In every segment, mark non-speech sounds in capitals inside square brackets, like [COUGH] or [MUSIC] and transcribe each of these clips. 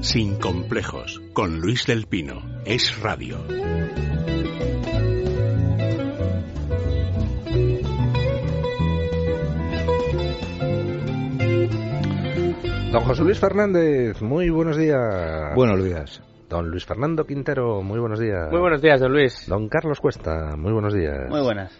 Sin complejos, con Luis del Pino. Es radio. Don José Luis Fernández, muy buenos días. Buenos días. Don Luis Fernando Quintero, muy buenos días. Muy buenos días, don Luis. Don Carlos Cuesta, muy buenos días. Muy buenas.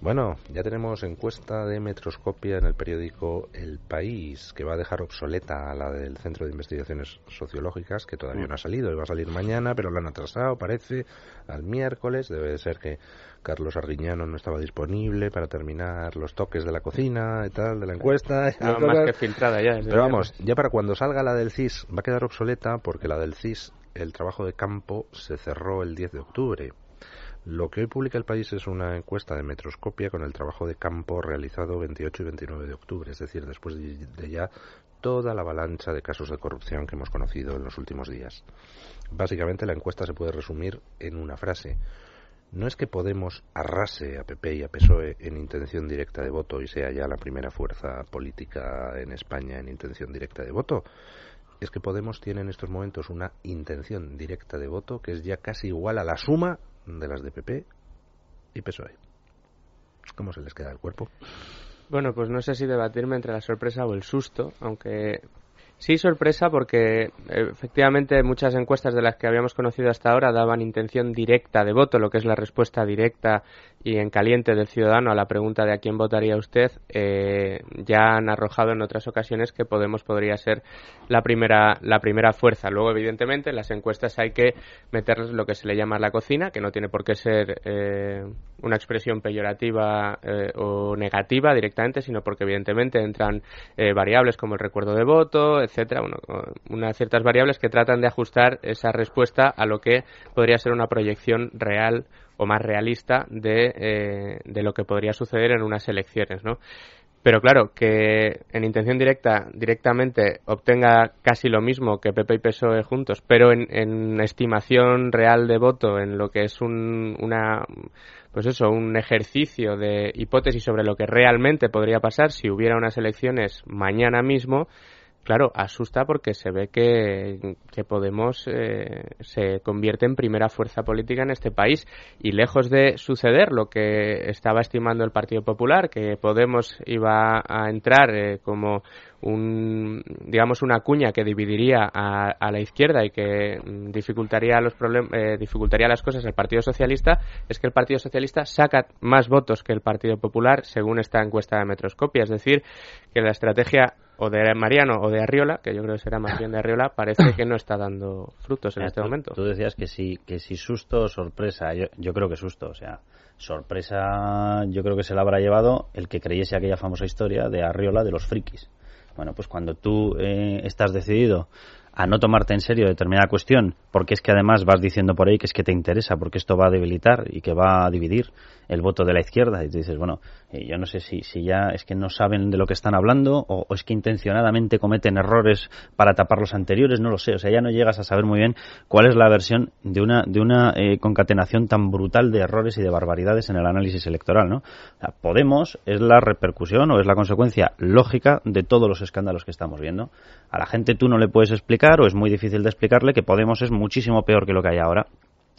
Bueno, ya tenemos encuesta de Metroscopia en el periódico El País, que va a dejar obsoleta a la del Centro de Investigaciones Sociológicas, que todavía no ha salido, iba a salir mañana, pero la han atrasado, parece, al miércoles. Debe de ser que Carlos Arriñano no estaba disponible para terminar los toques de la cocina y tal, de la encuesta. [LAUGHS] Nada más que filtrada ya. Pero vamos, ya para cuando salga la del CIS va a quedar obsoleta porque la del CIS, el trabajo de campo, se cerró el 10 de octubre. Lo que hoy publica el país es una encuesta de Metroscopia con el trabajo de campo realizado 28 y 29 de octubre, es decir, después de ya toda la avalancha de casos de corrupción que hemos conocido en los últimos días. Básicamente la encuesta se puede resumir en una frase. No es que Podemos arrase a PP y a PSOE en intención directa de voto y sea ya la primera fuerza política en España en intención directa de voto. Es que Podemos tiene en estos momentos una intención directa de voto que es ya casi igual a la suma de las de PP y PSOE. ¿Cómo se les queda el cuerpo? Bueno, pues no sé si debatirme entre la sorpresa o el susto, aunque Sí, sorpresa porque efectivamente muchas encuestas de las que habíamos conocido hasta ahora daban intención directa de voto, lo que es la respuesta directa y en caliente del ciudadano a la pregunta de a quién votaría usted. Eh, ya han arrojado en otras ocasiones que Podemos podría ser la primera, la primera fuerza. Luego, evidentemente, en las encuestas hay que meterles lo que se le llama la cocina, que no tiene por qué ser eh, una expresión peyorativa eh, o negativa directamente, sino porque evidentemente entran variables como el recuerdo de voto, etcétera, unas ciertas variables que tratan de ajustar esa respuesta a lo que podría ser una proyección real más realista de, eh, de lo que podría suceder en unas elecciones, ¿no? Pero claro, que en intención directa, directamente obtenga casi lo mismo que PP y PSOE juntos, pero en, en estimación real de voto, en lo que es un, una, pues eso, un ejercicio de hipótesis sobre lo que realmente podría pasar si hubiera unas elecciones mañana mismo, Claro, asusta porque se ve que, Podemos eh, se convierte en primera fuerza política en este país y lejos de suceder lo que estaba estimando el Partido Popular, que Podemos iba a entrar eh, como un, digamos, una cuña que dividiría a, la izquierda y que dificultaría los eh, dificultaría las cosas al Partido Socialista, es que el Partido Socialista saca más votos que el Partido Popular según esta encuesta de Metroscopia. Es decir, que la estrategia o de Mariano o de Arriola, que yo creo que será más bien de Arriola, parece que no está dando frutos en este momento. Tú decías que si, que si susto o sorpresa, yo, yo creo que susto, o sea, sorpresa yo creo que se la habrá llevado el que creyese aquella famosa historia de Arriola de los frikis. Bueno, pues cuando tú eh, estás decidido a no tomarte en serio determinada cuestión, porque es que además vas diciendo por ahí que es que te interesa, porque esto va a debilitar y que va a dividir el voto de la izquierda, y tú dices, bueno, eh, yo no sé si, si ya es que no saben de lo que están hablando o, es que intencionadamente cometen errores para tapar los anteriores, no lo sé, o sea, ya no llegas a saber muy bien cuál es la versión de una, de una eh, concatenación tan brutal de errores y de barbaridades en el análisis electoral, ¿no? Podemos es la repercusión o es la consecuencia lógica de todos los escándalos que estamos viendo. A la gente tú no le puedes explicar o es muy difícil de explicarle que Podemos es muchísimo peor que lo que hay ahora.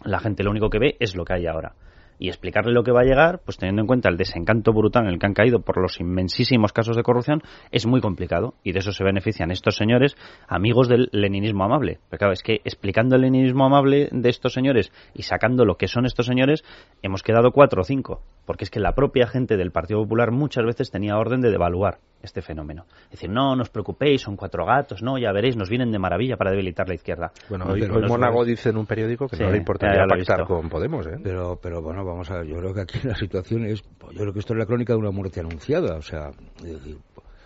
La gente lo único que ve es lo que hay ahora y explicarle lo que va a llegar, pues teniendo en cuenta el desencanto brutal en el que han caído por los inmensísimos casos de corrupción, es muy complicado. Y de eso se benefician estos señores, amigos del leninismo amable. Pero claro, es que explicando el leninismo amable de estos señores y sacando lo que son estos señores, hemos quedado cuatro o cinco. Porque es que la propia gente del Partido Popular muchas veces tenía orden de devaluar este fenómeno. Es decir, no, no os preocupéis, son cuatro gatos, no, ya veréis, nos vienen de maravilla para debilitar la izquierda. Bueno, hoy, Monago dice en un periódico que no le importaría pactar con Podemos, ¿eh? Pero, pero bueno, vamos a ver, yo creo que aquí [LAUGHS] la situación es, yo creo que esto es la crónica de una muerte anunciada, o sea,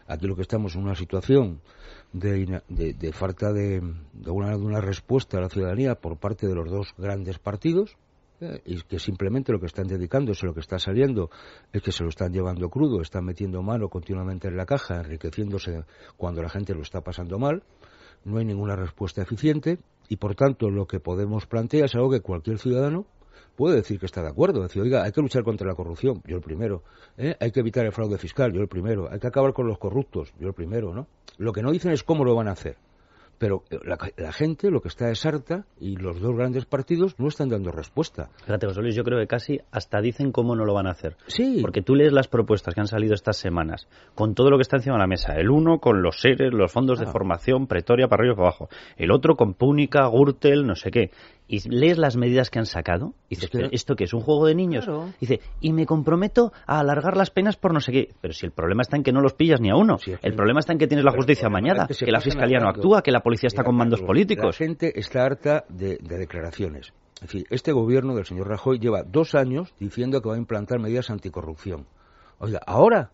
aquí lo que estamos en una situación de, de, falta de, de, una, de una respuesta a la ciudadanía por parte de los dos grandes partidos, y que simplemente lo que están dedicándose, lo que está saliendo, es que se lo están llevando crudo, están metiendo mano continuamente en la caja, enriqueciéndose cuando la gente lo está pasando mal, no hay ninguna respuesta eficiente y por tanto lo que podemos plantear es algo que cualquier ciudadano puede decir que está de acuerdo, decir, oiga, hay que luchar contra la corrupción, yo el primero, ¿eh? hay que evitar el fraude fiscal, yo el primero, hay que acabar con los corruptos, yo el primero, ¿no? Lo que no dicen es cómo lo van a hacer pero la, la, gente lo que está es harta y los dos grandes partidos no están dando respuesta. Fíjate, José Luis, yo creo que casi hasta dicen cómo no lo van a hacer. Sí. Porque tú lees las propuestas que han salido estas semanas, con todo lo que está encima de la mesa. El uno con los seres, los fondos de Ah. formación, Pretoria para arriba y para abajo. El otro con Púnica, Gürtel, no sé qué. Y lees las medidas que han sacado y dices, Es que- "¿Pero ¿esto qué es? ¿Un juego de niños? Claro. Dice, y me comprometo a alargar las penas por no sé qué. Pero si el problema está en que no los pillas ni a uno. Sí, el problema está en que tienes la justicia mañana, es que la fiscalía no actúa, que la policía está con mandos políticos. La gente está harta de, de declaraciones. Es decir, este gobierno del señor Rajoy lleva dos años diciendo que va a implantar medidas anticorrupción. Oiga, ahora.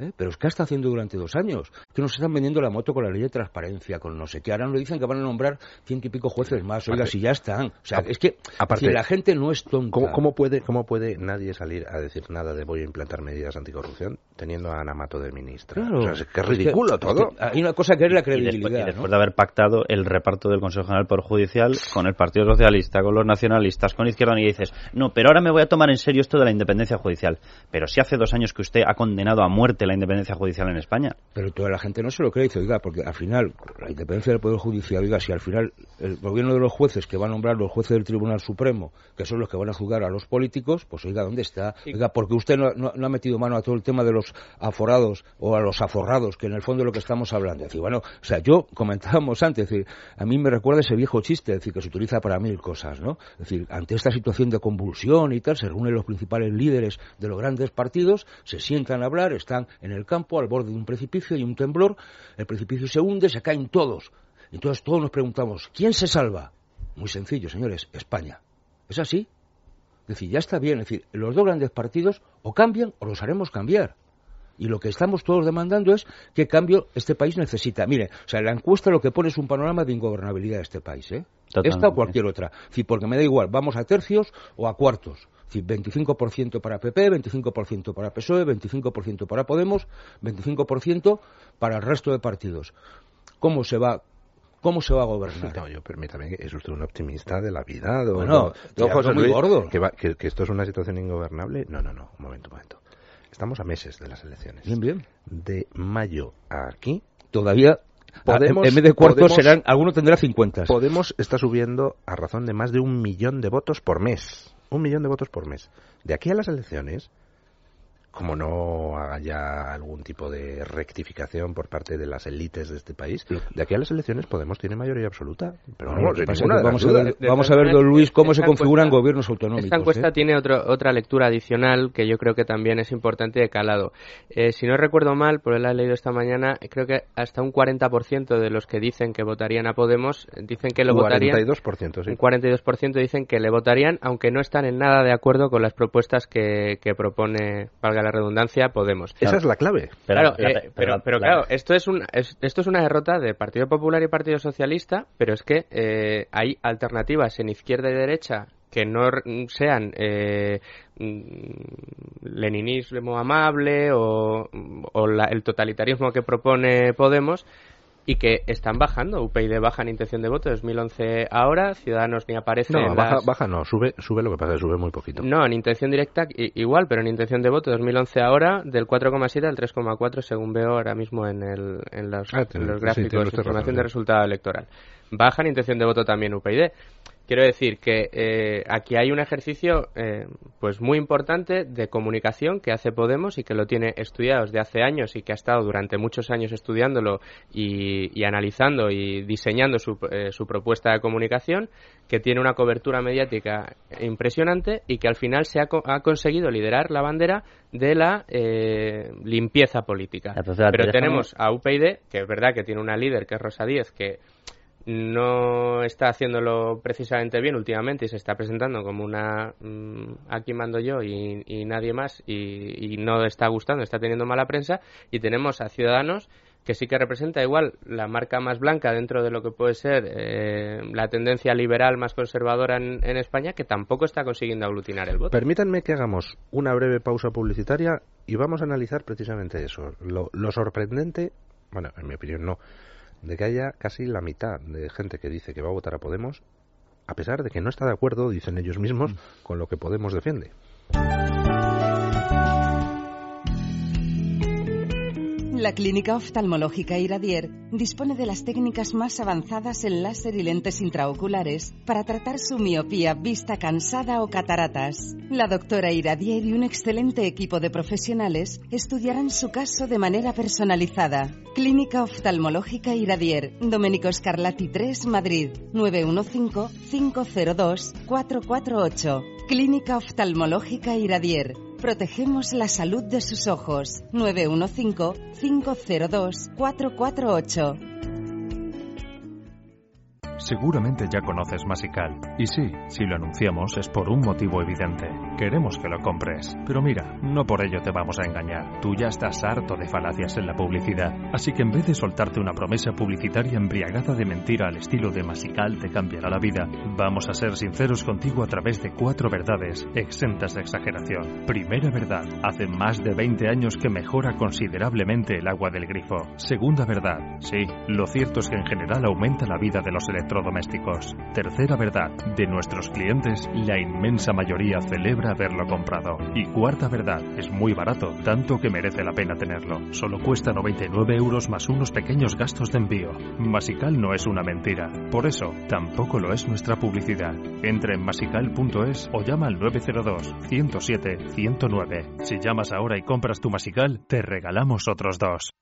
¿Eh? Pero es que está haciendo durante dos años. Que nos están vendiendo la moto con la ley de transparencia, con no sé qué. Ahora nos dicen que van a nombrar ciento y pico jueces más. Oiga, Aparte- si ya están. O sea, a- es que aparte- si la gente no es tonta. ¿Cómo, cómo puede, ¿Cómo puede nadie salir a decir nada de voy a implantar medidas anticorrupción teniendo a Ana Mato de ministra? Claro. O sea, es que es Es ridículo es todo. que hay una cosa que es la Y después, y credibilidad. después ¿no? de haber pactado el reparto del Consejo General Poder Judicial con el Partido Socialista, con los nacionalistas, con Izquierda Unida, y dices, no, pero ahora me voy a tomar en serio esto de la independencia judicial. Pero si hace dos años que usted ha condenado a muerte la independencia judicial en España. Pero toda la gente no se lo cree, dice, oiga, porque al final, la independencia del Poder Judicial, oiga, si al final el gobierno de los jueces que va a nombrar los jueces del Tribunal Supremo, que son los que van a juzgar a los políticos, pues oiga, ¿dónde está? Oiga, porque usted no, no- no ha metido mano a todo el tema de los aforados o a los aforrados, que en el fondo es lo que estamos hablando. Es decir, bueno, o sea, yo [LAUGHS] comentábamos antes, es decir, a mí me recuerda ese viejo chiste, es decir, que se utiliza para mil cosas, ¿no? Es decir, ante esta situación de convulsión y tal, se reúnen los principales líderes de los grandes partidos, se sientan a hablar, están en el campo al borde de un precipicio y un temblor, el precipicio se hunde, se caen todos. Entonces todos nos preguntamos, ¿quién se salva? Muy sencillo, señores, España. ¿Es así? Es decir, ya está bien, es decir, los dos grandes partidos o cambian o los haremos cambiar. Y lo que estamos todos demandando es qué cambio este país necesita. Mire, o sea, la encuesta lo que pone es un panorama de ingobernabilidad de este país, ¿eh? Esta o cualquier otra. Decir, porque me da igual, vamos a tercios o a cuartos. Es decir, 25% para PP, 25% para PSOE, 25% para Podemos, 25% para el resto de partidos. ¿Cómo se va, cómo se va a gobernar? No, yo permítame, que es usted un optimista de la vida. don- Bueno, muy Luis, gordo. Que, va- que- que esto es una situación ingobernable. No, no, no, un momento, un momento. Estamos a meses de las elecciones. Bien, bien. De mayo a aquí, Todavía, Podemos- a- en vez de cuartos podemos- serán, alguno tendrá 50. Podemos está subiendo a razón de más de un millón de votos por mes. Un millón de votos por mes. De aquí a las elecciones, como no haya algún tipo de rectificación por parte de las élites de este país, de aquí a las elecciones Podemos tiene mayoría absoluta. Pero Bueno, vamos, pasa a ver, vamos a ver, don Luis, cómo se configuran encuesta- gobiernos autonómicos. Esta encuesta ¿eh? tiene otro, otra lectura adicional que yo creo que también es importante de calado. Eh, si no recuerdo mal, por la he leído esta mañana, creo que hasta un 40% de los que dicen que votarían a Podemos dicen que lo votarían. 42%, sí. Un 42% dicen que le votarían, aunque no están en nada de acuerdo con las propuestas que, que propone, valga la redundancia, Podemos. Esa es la clave. Pero, claro, eh, pero, la- pero la- claro, esto es, un, es- esto es una derrota de Partido Popular y Partido Socialista, pero es que eh, hay alternativas en izquierda y derecha que no sean eh, mm, leninismo amable o, o la- el totalitarismo que propone Podemos y que están bajando. UPyD baja en intención de voto 2011 ahora, Ciudadanos ni aparece No, en baja, las- baja no, sube, sube lo que pasa, sube muy poquito. no, en intención directa igual, pero en intención de voto 2011 ahora del 4,7 al 3,4 según veo ahora mismo en, el, en los, Ah, en los sí, gráficos tiene de información razón, de sí. resultado electoral. Baja en intención de voto también UPyD. Quiero decir que eh, aquí hay un ejercicio eh, pues muy importante de comunicación que hace Podemos y que lo tiene estudiado desde hace años y que ha estado durante muchos años estudiándolo y, y analizando y diseñando su, eh, su propuesta de comunicación, que tiene una cobertura mediática impresionante y que al final se ha, co- ha conseguido liderar la bandera de la eh, limpieza política. Pero tenemos a UPyD, que es verdad que tiene una líder que es Rosa Díez, que no está haciéndolo precisamente bien últimamente y se está presentando como una mm, aquí mando yo y, nadie más y, no está gustando, está teniendo mala prensa y tenemos a Ciudadanos que sí que representa igual la marca más blanca dentro de lo que puede ser eh, la tendencia liberal más conservadora en, en España que tampoco está consiguiendo aglutinar el voto. Permítanme que hagamos una breve pausa publicitaria y vamos a analizar precisamente eso. Lo, lo sorprendente, bueno, en mi opinión no, de que haya casi la mitad de gente que dice que va a votar a Podemos, a pesar de que no está de acuerdo, dicen ellos mismos, con lo que Podemos defiende. La Clínica Oftalmológica Iradier dispone de las técnicas más avanzadas en láser y lentes intraoculares para tratar su miopía, vista cansada o cataratas. La doctora Iradier y un excelente equipo de profesionales estudiarán su caso de manera personalizada. Clínica Oftalmológica Iradier, Domenico Scarlatti 3, Madrid, 915-502-448. Clínica Oftalmológica Iradier. Protegemos la salud de sus ojos. 915-502-448. Seguramente ya conoces Masical. Y sí, si lo anunciamos es por un motivo evidente. Queremos que lo compres. Pero mira, no por ello te vamos a engañar. Tú ya estás harto de falacias en la publicidad. Así que en vez de soltarte una promesa publicitaria embriagada de mentira al estilo de Masical te cambiará la vida, vamos a ser sinceros contigo a través de cuatro verdades exentas de exageración. Primera verdad, hace más de 20 años que mejora considerablemente el agua del grifo. Segunda verdad, sí, lo cierto es que en general aumenta la vida de los electrodomésticos. Tercera verdad, de nuestros clientes, la inmensa mayoría celebra haberlo comprado. Y cuarta verdad, es muy barato, tanto que merece la pena tenerlo. Solo cuesta 99 euros más unos pequeños gastos de envío. Masical no es una mentira. Por eso, tampoco lo es nuestra publicidad. Entra en masical.es o llama al 902-107-109. Si llamas ahora y compras tu Masical, te regalamos otros dos.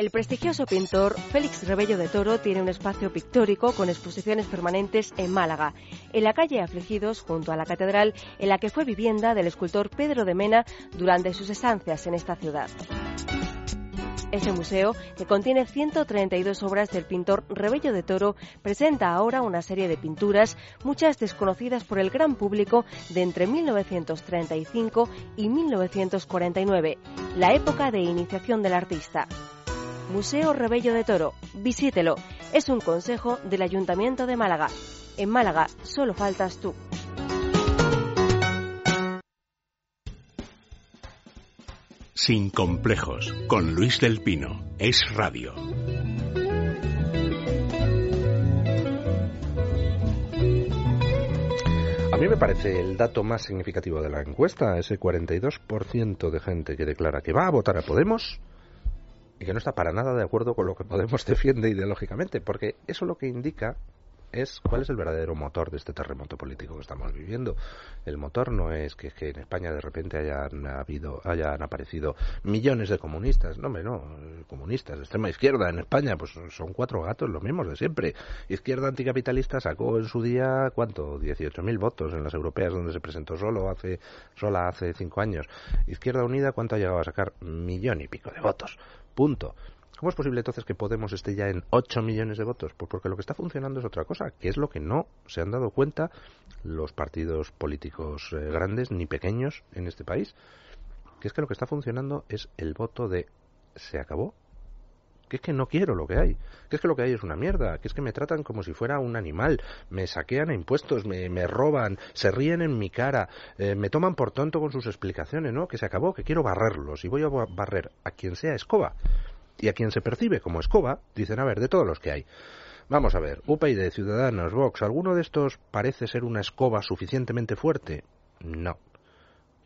El prestigioso pintor Félix Rebello de Toro tiene un espacio pictórico con exposiciones permanentes en Málaga, en la calle Afligidos, junto a la catedral, en la que fue vivienda del escultor Pedro de Mena durante sus estancias en esta ciudad. Este museo, que contiene 132 obras del pintor Rebello de Toro, presenta ahora una serie de pinturas, muchas desconocidas por el gran público, de entre 1935 y 1949, la época de iniciación del artista. Museo Rebello de Toro. Visítelo. Es un consejo del Ayuntamiento de Málaga. En Málaga solo faltas tú. Sin complejos, con Luis del Pino. Es radio. A mí me parece el dato más significativo de la encuesta, ese 42% de gente que declara que va a votar a Podemos y que no está para nada de acuerdo con lo que Podemos [LAUGHS] defiende ideológicamente, porque eso lo que indica es cuál es el verdadero motor de este terremoto político que estamos viviendo. El motor no es que, en España de repente hayan habido, hayan aparecido millones de comunistas, no, hombre, no, comunistas de extrema izquierda en España, pues son cuatro gatos, los mismos de siempre. Izquierda anticapitalista sacó en su día, ¿cuánto? 18.000 votos en las europeas donde se presentó solo hace, sola hace cinco años. Izquierda Unida, ¿cuánto ha llegado a sacar? Millón y pico de votos. Punto. ¿Cómo es posible entonces que Podemos esté ya en 8 millones de votos? Pues porque lo que está funcionando es otra cosa, que es lo que no se han dado cuenta los partidos políticos eh, grandes ni pequeños en este país, que es que lo que está funcionando es el voto de se acabó, que es que no quiero lo que hay, que es que lo que hay es una mierda, que es que me tratan como si fuera un animal, me saquean a impuestos, me, roban, se ríen en mi cara, eh, me toman por tonto con sus explicaciones, ¿no? Que se acabó, que quiero barrerlos y voy a barrer a quien sea escoba y a quien se percibe como escoba, dicen, a ver, de todos los que hay. Vamos a ver, UPyD, Ciudadanos, Vox, ¿alguno de estos parece ser una escoba suficientemente fuerte? No.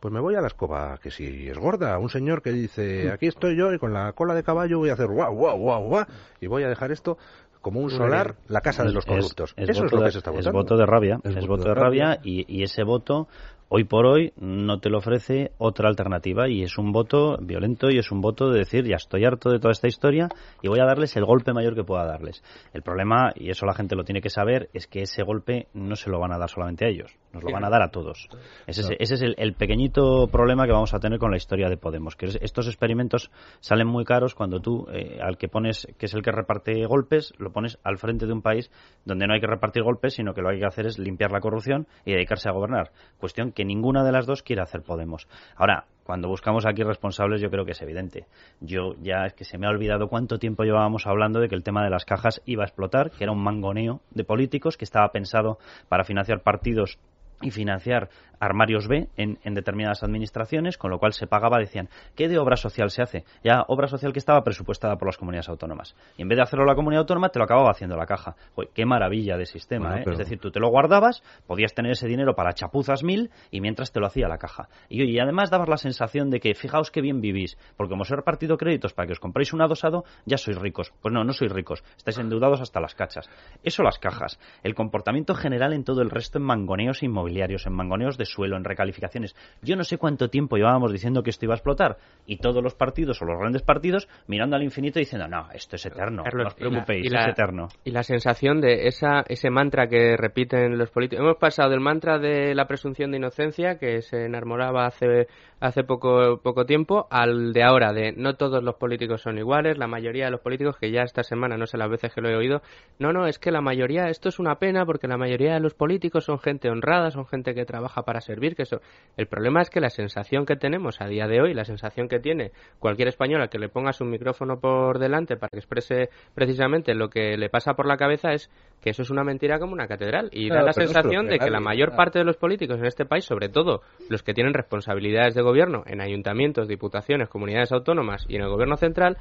Pues me voy a la escoba, que si es gorda, un señor que dice, aquí estoy yo y con la cola de caballo voy a hacer guau, guau, guau, guau, y voy a dejar esto como un solar, la casa de los corruptos. Eso es lo que se está votando. Es voto de rabia, es, voto de rabia, y, y, ese voto hoy por hoy no te lo ofrece otra alternativa y es un voto violento y es un voto de decir ya estoy harto de toda esta historia y voy a darles el golpe mayor que pueda darles. El problema, y eso la gente lo tiene que saber, es que ese golpe no se lo van a dar solamente a ellos, nos lo van a dar a todos. Ese, es el, pequeñito problema que vamos a tener con la historia de Podemos, que estos experimentos salen muy caros cuando tú eh, al que pones, que es el que reparte golpes, lo pones al frente de un país donde no hay que repartir golpes, sino que lo que hay que hacer es limpiar la corrupción y dedicarse a gobernar. Cuestión que ninguna de las dos quiere hacer Podemos. Ahora, cuando buscamos aquí responsables yo creo que es evidente. Yo ya es que se me ha olvidado cuánto tiempo llevábamos hablando de que el tema de las cajas iba a explotar, que era un mangoneo de políticos que estaba pensado para financiar partidos y financiar armarios B en, determinadas administraciones, con lo cual se pagaba, decían, ¿qué de obra social se hace? Ya obra social que estaba presupuestada por las comunidades autónomas. Y en vez de hacerlo la comunidad autónoma, te lo acababa haciendo la caja. qué maravilla de sistema, ¿eh? Es decir, tú te lo guardabas, podías tener ese dinero para chapuzas mil y mientras te lo hacía la caja. Y, y además dabas la sensación de que, fijaos qué bien vivís, porque como os he repartido créditos para que os compréis un adosado, ya sois ricos. Pues no, no sois ricos, estáis endeudados hasta las cachas. Eso las cajas. El comportamiento general en todo el resto en mangoneos inmobiliarios, en mangoneos de suelo, en recalificación yo no sé cuánto tiempo llevábamos diciendo que esto iba a explotar y todos los partidos o los grandes partidos mirando al infinito diciendo, no, esto es eterno, no os preocupéis, es eterno. Y la sensación de esa, ese mantra que repiten los políticos. Hemos pasado del mantra de la presunción de inocencia que se enarmolaba hace, hace poco, poco tiempo al de ahora, de no todos los políticos son iguales, la mayoría de los políticos, que ya esta semana no sé las veces que lo he oído, no, no, es que la mayoría, esto es una pena porque la mayoría de los políticos son gente honrada, son gente que trabaja para servir, que eso, el problema es que la sensación que tenemos a día de hoy, la sensación que tiene cualquier español al que le pongas un micrófono por delante para que exprese precisamente lo que le pasa por la cabeza es que eso es una mentira como una catedral. Y da la sensación de que la mayor parte de los políticos en este país, sobre todo los que tienen responsabilidades de gobierno en ayuntamientos, diputaciones, comunidades autónomas y en el gobierno central,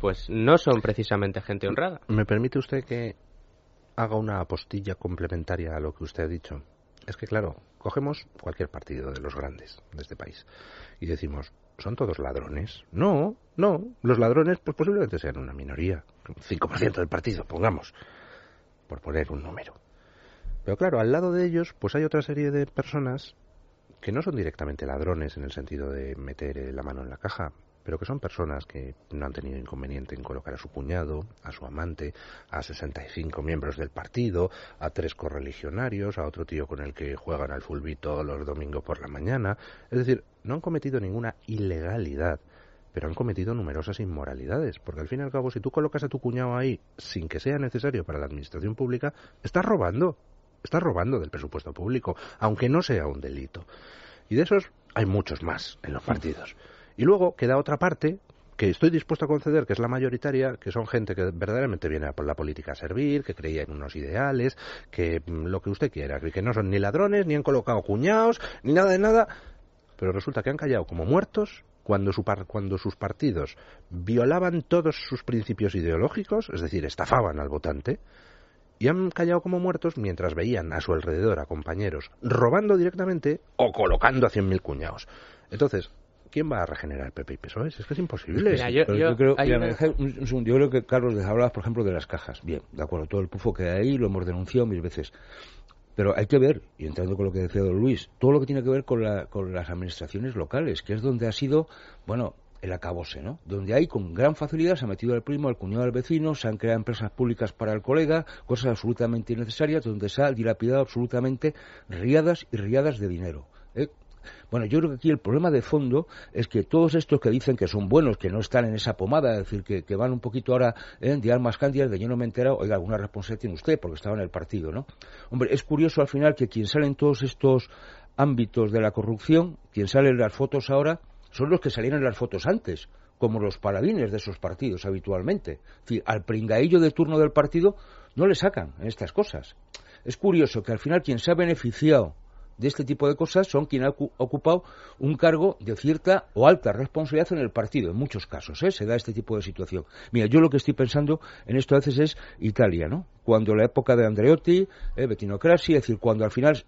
pues no son precisamente gente honrada. ¿Me permite usted que haga una apostilla complementaria a lo que usted ha dicho? Es que, claro, cogemos cualquier partido de los grandes de este país y decimos, ¿son todos ladrones? No, no. Los ladrones, pues posiblemente sean una minoría, un 5% del partido, pongamos, por poner un número. Pero claro, al lado de ellos, pues hay otra serie de personas que no son directamente ladrones en el sentido de meter la mano en la caja, pero que son personas que no han tenido inconveniente en colocar a su cuñado, a su amante, a 65 miembros del partido, a tres correligionarios, a otro tío con el que juegan al fulbito los domingos por la mañana. Es decir, no han cometido ninguna ilegalidad, pero han cometido numerosas inmoralidades, porque al fin y al cabo, si tú colocas a tu cuñado ahí sin que sea necesario para la administración pública, estás robando, estás robando del presupuesto público, aunque no sea un delito. Y de esos hay muchos más en los partidos. Y luego queda otra parte que estoy dispuesto a conceder, que es la mayoritaria, que son gente que verdaderamente viene a por la política a servir, que creía en unos ideales, que mm, lo que usted quiera, que no son ni ladrones, ni han colocado cuñados, ni nada de nada, pero resulta que han callado como muertos cuando, su cuando sus partidos violaban todos sus principios ideológicos, es decir, estafaban al votante, y han callado como muertos mientras veían a su alrededor a compañeros robando directamente o colocando a 100.000 cuñados. Entonces, ¿quién va a regenerar el PP y PSOE? Es que es imposible. yo, creo, yo, creo, que Carlos hablaba, por ejemplo, de las cajas. Bien, de acuerdo, todo el pufo que hay ahí lo hemos denunciado mil veces. Pero hay que ver, y entrando con lo que decía don Luis, todo lo que tiene que ver con, la, con las administraciones locales, que es donde ha sido, bueno, el acabose, ¿no? Donde hay con gran facilidad se ha metido el primo, al cuñado del vecino, se han creado empresas públicas para el colega, cosas absolutamente innecesarias, donde se ha dilapidado absolutamente riadas y riadas de dinero. ¿eh? Bueno, yo creo que aquí el problema de fondo es que todos estos que dicen que son buenos, que no están en esa pomada, es decir, que, van un poquito ahora de armas cándidas, de yo no me he enterado, oiga, alguna responsabilidad tiene usted porque estaba en el partido, ¿no? Hombre, es curioso al final que quien sale en todos estos ámbitos de la corrupción, quien sale en las fotos ahora, son los que salieron en las fotos antes, como los paladines de esos partidos habitualmente. Es decir, al pringaillo de turno del partido no le sacan en estas cosas. Es curioso que al final quien se ha beneficiado de este tipo de cosas son quienes han ocupado un cargo de cierta o alta responsabilidad en el partido, en muchos casos, ¿eh? se da este tipo de situación. Mira, yo lo que estoy pensando en esto a veces es Italia, ¿no? Cuando la época de Andreotti, eh, es decir, cuando al final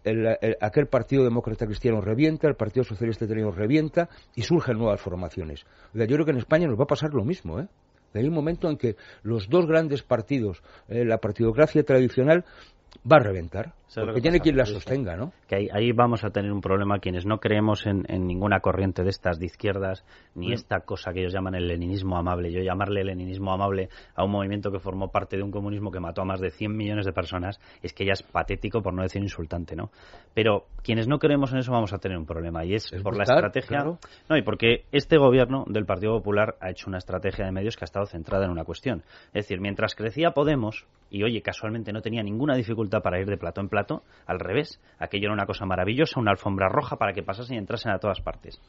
aquel Partido Demócrata Cristiano revienta, el Partido Socialista Italiano revienta y surgen nuevas formaciones. yo creo que en España nos va a pasar lo mismo, ¿eh? Hay un momento en que los dos grandes partidos, eh, la partidocracia tradicional, va a reventar. Porque tiene quien la sostenga, ¿no? Que ahí, vamos a tener un problema quienes no creemos en, ninguna corriente de estas de izquierdas, ni mm. esta cosa que ellos llaman el leninismo amable. Yo llamarle leninismo amable a un movimiento que formó parte de un comunismo que mató a más de 100 millones de personas, es que ya es patético, por no decir insultante, ¿no? Pero quienes no creemos en eso vamos a tener un problema, y es, por la estrategia... No, y porque este gobierno del Partido Popular ha hecho una estrategia de medios que ha estado centrada en una cuestión. Es decir, mientras crecía Podemos, y oye, casualmente no tenía ninguna dificultad para ir de plato en al revés. Aquello era una cosa maravillosa, una alfombra roja para que pasasen y entrasen a todas partes.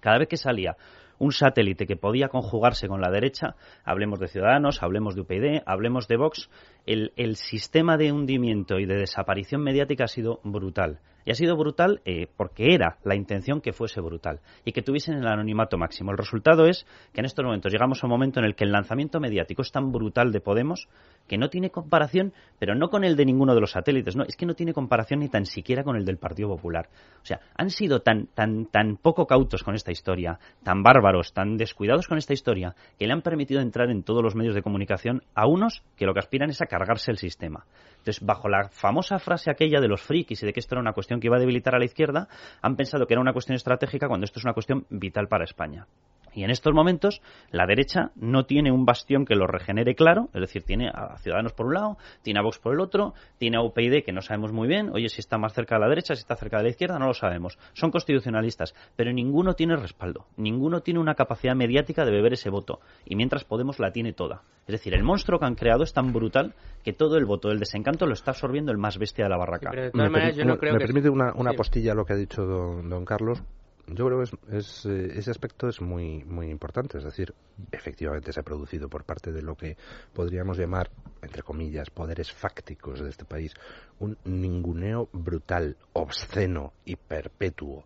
Cada vez que salía un satélite que podía conjugarse con la derecha, hablemos de Ciudadanos, hablemos de UPyD, hablemos de Vox, el, sistema de hundimiento y de desaparición mediática ha sido brutal. Y ha sido brutal eh, porque era la intención que fuese brutal y que tuviesen el anonimato máximo. El resultado es que en estos momentos llegamos a un momento en el que el lanzamiento mediático es tan brutal de Podemos que no tiene comparación, pero no con el de ninguno de los satélites, no, es que no tiene comparación ni tan siquiera con el del Partido Popular. O sea, han sido tan, tan, tan poco cautos con esta historia, tan bárbaros, tan descuidados con esta historia, que le han permitido entrar en todos los medios de comunicación a unos que lo que aspiran es a cargarse el sistema. Entonces, bajo la famosa frase aquella de los frikis y de que esto era una cuestión que iba a debilitar a la izquierda, han pensado que era una cuestión estratégica cuando esto es una cuestión vital para España. Y en estos momentos la derecha no tiene un bastión que lo regenere claro, es decir, tiene a Ciudadanos por un lado, tiene a Vox por el otro, tiene a UPyD que no sabemos muy bien, oye, si está más cerca de la derecha, si está cerca de la izquierda, no lo sabemos. Son constitucionalistas, pero ninguno tiene respaldo, ninguno tiene una capacidad mediática de beber ese voto, y mientras Podemos la tiene toda. Es decir, el monstruo que han creado es tan brutal que todo el voto del desencanto lo está absorbiendo el más bestia de la barraca. me, permite una, una postilla a lo que ha dicho don, don Carlos yo creo que es, eh, ese aspecto es muy, muy importante. Es decir, efectivamente se ha producido por parte de lo que podríamos llamar, entre comillas, poderes fácticos de este país, un ninguneo brutal, obsceno y perpetuo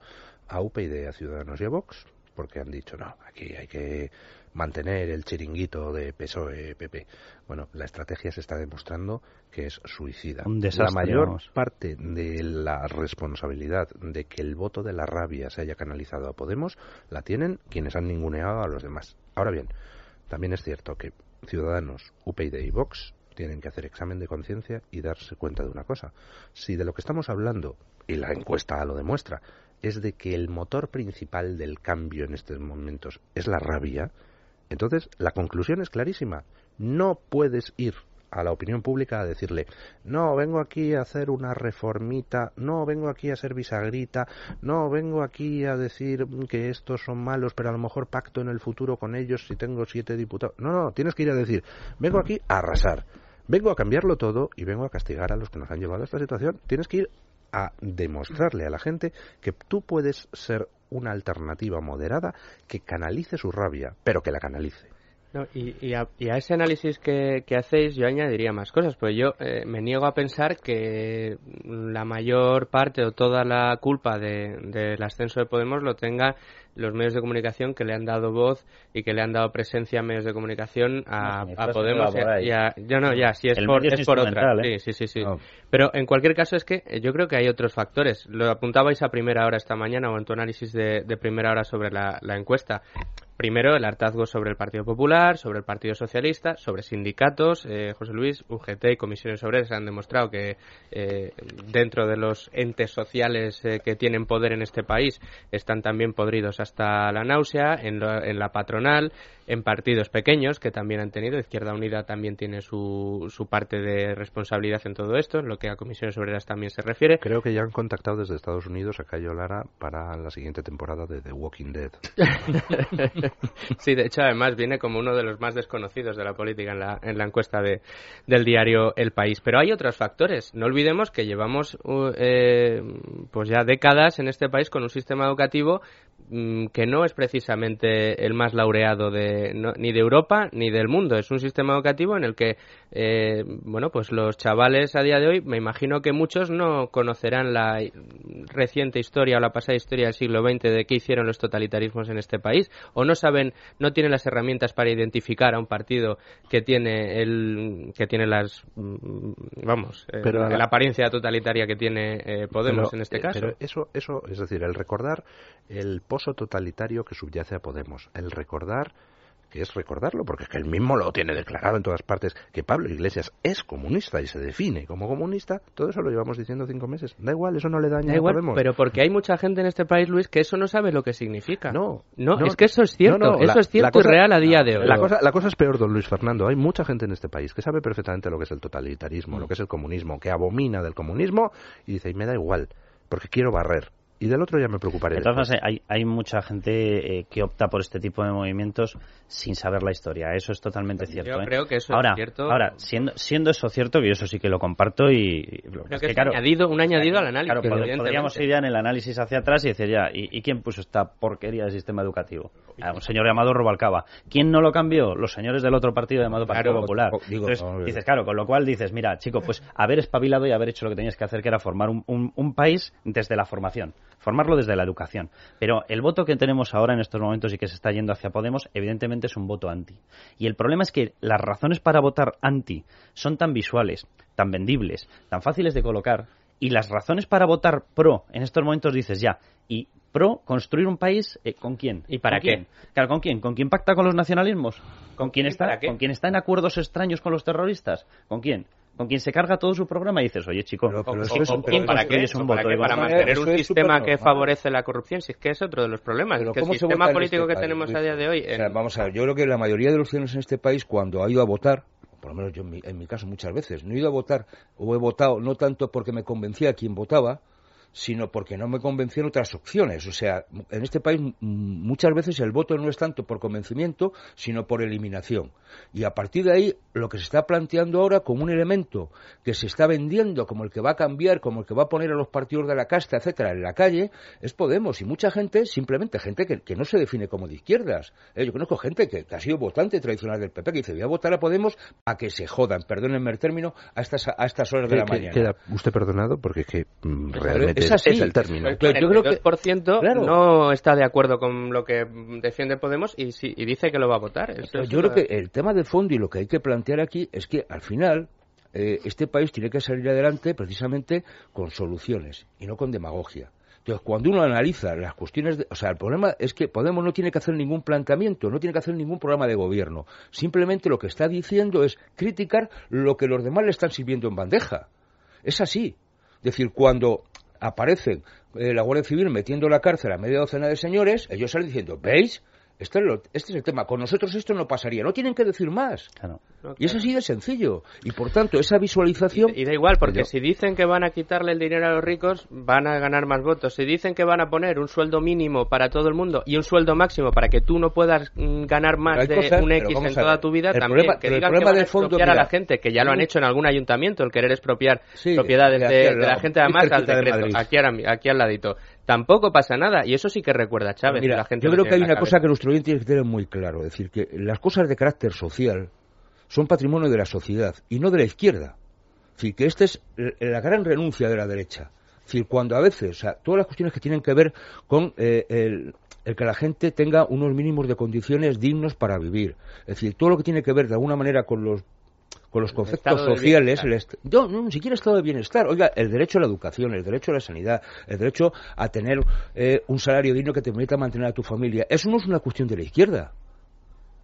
a UPyD, a Ciudadanos y a Vox, porque han dicho, no, aquí hay que mantener el chiringuito de PSOE-PP. Bueno, la estrategia se está demostrando que es suicida. la mayor parte de la responsabilidad de que el voto de la rabia se haya canalizado a Podemos la tienen quienes han ninguneado a los demás. Ahora bien, también es cierto que Ciudadanos, UPyD y Vox tienen que hacer examen de conciencia y darse cuenta de una cosa. Si de lo que estamos hablando, y la encuesta lo demuestra, es de que el motor principal del cambio en estos momentos es la rabia, entonces, la conclusión es clarísima. No puedes ir a la opinión pública a decirle, no, vengo aquí a hacer una reformita, no, vengo aquí a ser bisagrita, no, vengo aquí a decir que estos son malos, pero a lo mejor pacto en el futuro con ellos si tengo siete diputados. No, no, tienes que ir a decir, vengo aquí a arrasar, vengo a cambiarlo todo y vengo a castigar a los que nos han llevado a esta situación. Tienes que ir a demostrarle a la gente que tú puedes ser una alternativa moderada que canalice su rabia, pero que la canalice. y, a, ese análisis que, hacéis yo añadiría más cosas, pues yo eh, me niego a pensar que la mayor parte o toda la culpa del ascenso de Podemos lo tenga los medios de comunicación que le han dado voz y que le han dado presencia a medios de comunicación a, Podemos y a, yo no ya si es por, es por otra. ¿eh? sí sí sí, pero en cualquier caso es que yo creo que hay otros factores. Lo apuntabais a primera hora esta mañana o en tu análisis de, primera hora sobre la, la encuesta. Primero, el hartazgo sobre el Partido Popular, sobre el Partido Socialista, sobre sindicatos. Eh, José Luis, UGT y comisiones obreras han demostrado que eh, dentro de los entes sociales eh, que tienen poder en este país están también podridos hasta la náusea, en, en la patronal, en partidos pequeños que también han tenido. Izquierda Unida también tiene su, su parte de responsabilidad en todo esto, en lo que a comisiones obreras también se refiere. Creo que ya han contactado desde Estados Unidos a Cayo Lara para la siguiente temporada de The Walking Dead. [LAUGHS] sí, de hecho, además viene como uno de los más desconocidos de la política en la, en la encuesta de, del diario El País. Pero hay otros factores. No olvidemos que llevamos uh, eh, pues ya décadas en este país con un sistema educativo mm, que no es precisamente el más laureado de ni de Europa ni del mundo. Es un sistema educativo en el que, eh, bueno, pues los chavales a día de hoy, me imagino que muchos no conocerán la reciente historia o la pasada historia del siglo XX de qué hicieron los totalitarismos en este país, o no saben, no tienen las herramientas para identificar a un partido que tiene el, que tiene las, mm, vamos, eh, la, apariencia totalitaria que tiene eh, Podemos en este caso. Pero eso, eso, es decir, el recordar el pozo totalitario que subyace a Podemos, el recordar que es recordarlo, porque es que él mismo lo tiene declarado en todas partes, que Pablo Iglesias es comunista y se define como comunista, todo eso lo llevamos diciendo cinco meses. Da igual, eso no le daña da igual, Pero porque hay mucha gente en este país, Luis, que eso no sabe lo que significa. No, no, es que eso es cierto, eso es cierto y real a día de hoy. La cosa, la cosa es peor, don Luis Fernando. Hay mucha gente en este país que sabe perfectamente lo que es el totalitarismo, lo que es el comunismo, que abomina del comunismo y dice, y me da igual, porque quiero barrer y del otro ya me preocuparé. De todas formas, hay, hay mucha gente eh, que opta por este tipo de movimientos sin saber la historia. Eso es totalmente cierto. Yo ¿eh? creo que eso ahora, es cierto. Ahora, siendo, siendo eso cierto, que yo eso sí que lo comparto y... Creo que, es claro, añadido, un añadido al análisis. Claro, podríamos ir ya en el análisis hacia atrás y decir ya, ¿y, y quién puso esta porquería de sistema educativo? A un señor llamado Robalcaba. ¿Quién no lo cambió? Los señores del otro partido llamado Partido Claro, Popular. o- digo, Entonces, dices, claro, con lo cual dices, mira, chico, pues haber espabilado y haber hecho lo que tenías que hacer, que era formar un, un- un país desde la formación, formarlo desde la educación. Pero el voto que tenemos ahora en estos momentos y que se está yendo hacia Podemos, evidentemente es un voto anti. Y el problema es que las razones para votar anti son tan visuales, tan vendibles, tan fáciles de colocar, y las razones para votar pro en estos momentos dices ya, y pro construir un país eh, con quién ¿Y para ¿Con quién? qué? Claro, ¿con quién? ¿Con quién pacta con los nacionalismos? ¿Con quién está? qué? ¿Con quién está en acuerdos extraños con los terroristas? ¿Con quién? ¿Con quién se carga todo su programa y dices, oye chico, Pero- pero ¿o- eso o- es- quién ¿Para qué? un ¿Para mantener un sistema que favorece la corrupción. Si es que es otro de los problemas. Pero que el ¿cómo se sistema político este que país, tenemos a día de hoy... O sea, en- vamos a ver, yo creo que la mayoría de los ciudadanos en este país, cuando ha ido a votar, por lo menos yo en mi, en mi caso muchas veces, no he ido a votar o he votado no tanto porque me convencía a quien votaba, sino porque no me convencían otras opciones. O sea, en este país muchas veces el voto no es tanto por convencimiento, sino por eliminación. Y a partir de ahí, lo que se está planteando ahora como un elemento que se está vendiendo como el que va a cambiar, como el que va a poner a los partidos de la casta, etcétera, en la calle, es Podemos. Y mucha gente, simplemente gente que, que no se define como de izquierdas. Eh, yo conozco gente que, que ha sido votante tradicional del PP, que dice, voy a votar a Podemos a que se jodan, perdónenme el término, a estas, a estas horas de la Que- mañana. Queda usted perdonado porque es que mm, realmente es es, así. es el término. El Pero yo creo que- 42% Claro. no está de acuerdo con lo que defiende Podemos y, sí- y dice que lo va a votar. Eso yo creo una- que el tema de fondo y lo que hay que plantear aquí es que al final eh, este país tiene que salir adelante precisamente con soluciones y no con demagogia. Entonces, cuando uno analiza las cuestiones, de- o sea, el problema es que Podemos no tiene que hacer ningún planteamiento, no tiene que hacer ningún programa de gobierno. Simplemente lo que está diciendo es criticar lo que los demás le están sirviendo en bandeja. Es así. Es decir, cuando aparecen eh, la Guardia Civil metiendo la cárcel a media docena de señores, ellos salen diciendo, ¿veis? Este es, lo- este es el tema. Con nosotros esto no pasaría. No tienen que decir más. Claro. No, Y es así de sencillo. Y por tanto, esa visualización. Y da igual, porque Yo- si dicen que van a quitarle el dinero a los ricos, van a ganar más votos. Si dicen que van a poner un sueldo mínimo para todo el mundo y un sueldo máximo para que tú no puedas ganar más de cosas, un X en toda tu vida, El también problema- que el digan que van a de expropiar a la gente, que ya lo han hecho en algún ayuntamiento, el querer expropiar Sí, propiedades de de, de la gente, además al de decreto, Madrid. aquí, ahora- aquí al ladito. Tampoco pasa nada, y eso sí que recuerda a Chávez. Mira, la gente yo creo que hay una cosa que nuestro oyente tiene que tener muy claro. Es decir, que las cosas de carácter social son patrimonio de la sociedad y no de la izquierda. Es decir, que esta es la gran renuncia de la derecha. Es decir, cuando a veces, o sea, todas las cuestiones que tienen que ver con eh, el, el que la gente tenga unos mínimos de condiciones dignos para vivir. Es decir, todo lo que tiene que ver de alguna manera con los con los conceptos sociales, el no, ni siquiera estado de bienestar. Oiga, el derecho a la educación, el derecho a la sanidad, el derecho a tener eh, un salario digno que te permita mantener a tu familia, eso no es una cuestión de la izquierda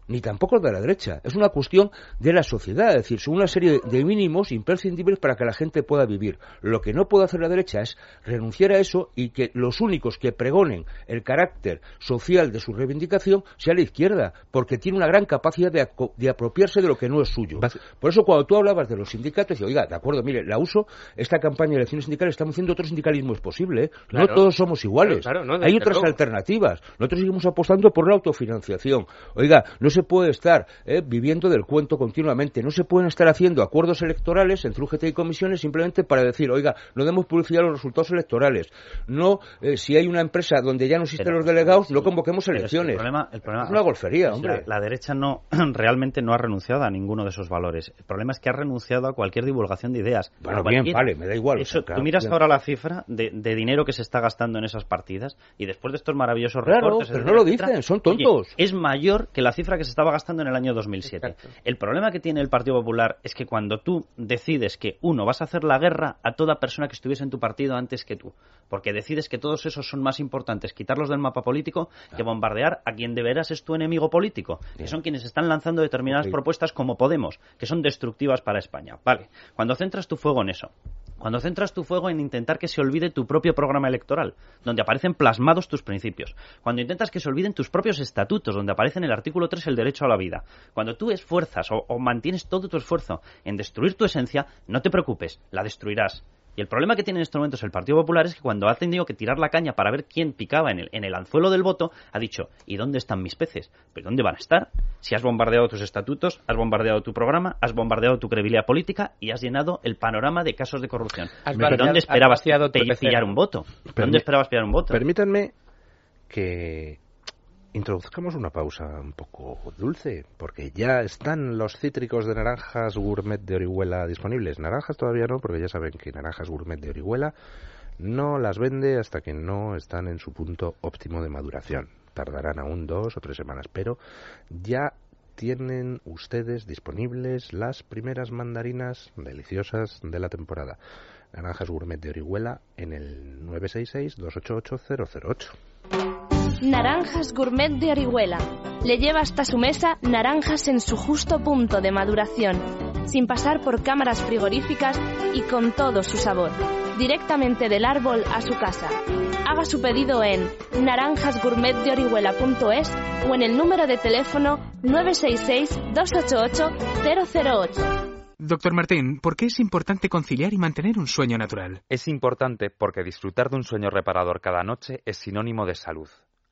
ni tampoco de la derecha. Es una cuestión de la sociedad, es decir, son una serie de mínimos imprescindibles para que la gente pueda vivir. Lo que no puede hacer la derecha es renunciar a eso y que los únicos que pregonen el carácter social de su reivindicación sea la izquierda, porque tiene una gran capacidad de, de apropiarse de lo que no es suyo. Por eso cuando tú hablabas de los sindicatos, yo, oiga, de acuerdo, mire, la uso, esta campaña de elecciones sindicales, estamos haciendo otro sindicalismo es posible, ¿eh? Claro. no todos somos iguales, Claro, claro, no, hay otras alternativas. Nosotros seguimos apostando por la autofinanciación. Oiga, no se puede estar eh, viviendo del cuento continuamente, no se pueden estar haciendo acuerdos electorales entre UGT y comisiones simplemente para decir, oiga, no demos publicidad a los resultados electorales. No, eh, si hay una empresa donde ya no existen Pero- los delegados, no convoquemos es elecciones. el problema, el problema- es una golfería, hombre. La, la derecha no [CLEARS THROAT] realmente no ha renunciado a ninguno de esos valores. El problema es que ha renunciado a cualquier divulgación de ideas. Bueno, bien, vale, me da igual, Eso, tú miras bien. ahora la cifra de, de dinero que se está gastando en esas partidas y después de estos maravillosos Claro, pero etcétera, no lo dicen, son oye, tontos. es mayor que la cifra que se estaba gastando en el año 2007. Exacto. El problema que tiene el Partido Popular es que cuando tú decides que uno vas a hacer la guerra a toda persona que estuviese en tu partido antes que tú, porque decides que todos esos son más importantes quitarlos del mapa político que bombardear a quien de veras es tu enemigo político, que son quienes están lanzando determinadas propuestas como Podemos, que son destructivas para España. Vale, cuando centras tu fuego en eso, cuando centras tu fuego en intentar que se olvide tu propio programa electoral, donde aparecen plasmados tus principios, cuando intentas que se olviden tus propios estatutos, donde aparece en el artículo 3 el derecho a la vida, cuando tú esfuerzas o, o mantienes todo tu esfuerzo en destruir tu esencia, no te preocupes, la destruirás. Y el problema que tiene en estos momentos el Partido Popular es que cuando ha tenido que tirar la caña para ver quién picaba en el, en el anzuelo del voto, ha dicho, ¿y dónde están mis peces? ¿Pero dónde van a estar? Si has bombardeado tus estatutos, has bombardeado tu programa, has bombardeado tu credibilidad política y has llenado el panorama de casos de corrupción. ¿Dónde esperabas pillar un voto? ¿Dónde esperabas pillar un voto? Permítanme que introduzcamos una pausa un poco dulce, porque ya están los cítricos de naranjas gourmet de Orihuela disponibles. Naranjas todavía no, porque ya saben que naranjas gourmet de Orihuela no las vende hasta que no están en su punto óptimo de maduración. Tardarán aún dos o tres semanas, pero ya tienen ustedes disponibles las primeras mandarinas deliciosas de la temporada. Naranjas Gourmet de Orihuela en el 966-288-008. Naranjas Gourmet de Orihuela. Le lleva hasta su mesa naranjas en su justo punto de maduración, sin pasar por cámaras frigoríficas y con todo su sabor, directamente del árbol a su casa. Haga su pedido en naranjasgourmetdeorihuela.es o en el número de teléfono 966-288-008. Doctor Martín, ¿por qué es importante conciliar y mantener un sueño natural? Es importante porque disfrutar de un sueño reparador cada noche es sinónimo de salud.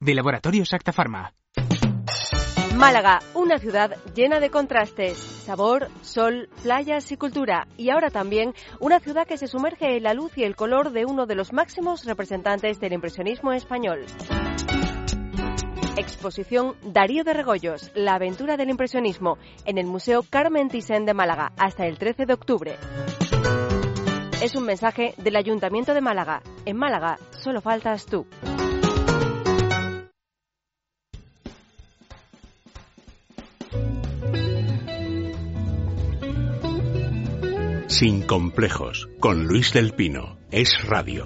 de Laboratorios Acta Pharma. Málaga, una ciudad llena de contrastes, sabor, sol, playas y cultura. Y ahora también una ciudad que se sumerge en la luz y el color de uno de los máximos representantes del impresionismo español. Exposición Darío de Regoyos, la aventura del impresionismo, en el Museo Carmen Thyssen de Málaga, hasta el 13 de octubre. Es un mensaje del Ayuntamiento de Málaga. En Málaga solo faltas tú. Sin complejos, con Luis del Pino. Es radio.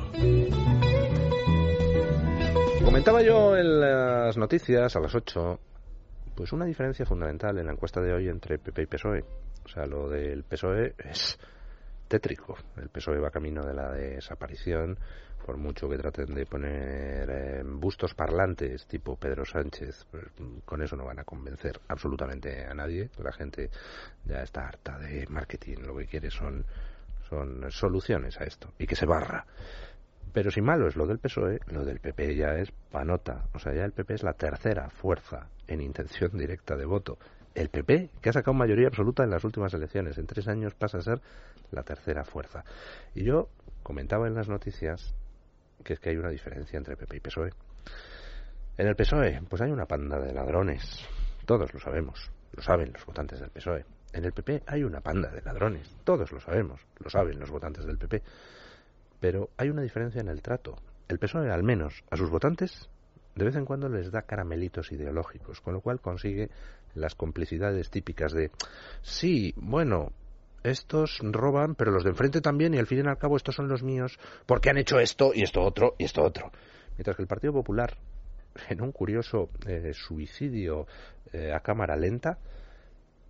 Comentaba yo en las noticias a las 8, pues una diferencia fundamental en la encuesta de hoy entre PP y PSOE. O sea, lo del PSOE es tétrico. El PSOE va camino de la desaparición por mucho que traten de poner eh, bustos parlantes tipo Pedro Sánchez, pues, con eso no van a convencer absolutamente a nadie. La gente ya está harta de marketing, lo que quiere son, son soluciones a esto y que se barra. Pero si malo es lo del PSOE, lo del PP ya es panota. O sea, ya el PP es la tercera fuerza en intención directa de voto. El PP, que ha sacado mayoría absoluta en las últimas elecciones, en tres años pasa a ser la tercera fuerza. Y yo comentaba en las noticias que es que hay una diferencia entre PP y PSOE. En el PSOE, pues hay una panda de ladrones. Todos lo sabemos. Lo saben los votantes del PSOE. En el PP hay una panda de ladrones. Todos lo sabemos. Lo saben los votantes del PP. Pero hay una diferencia en el trato. El PSOE, al menos, a sus votantes, de vez en cuando les da caramelitos ideológicos, con lo cual consigue las complicidades típicas de, sí, bueno, estos roban, pero los de enfrente también, y al fin y al cabo estos son los míos, porque han hecho esto y esto otro y esto otro. Mientras que el Partido Popular, en un curioso eh, suicidio eh, a cámara lenta,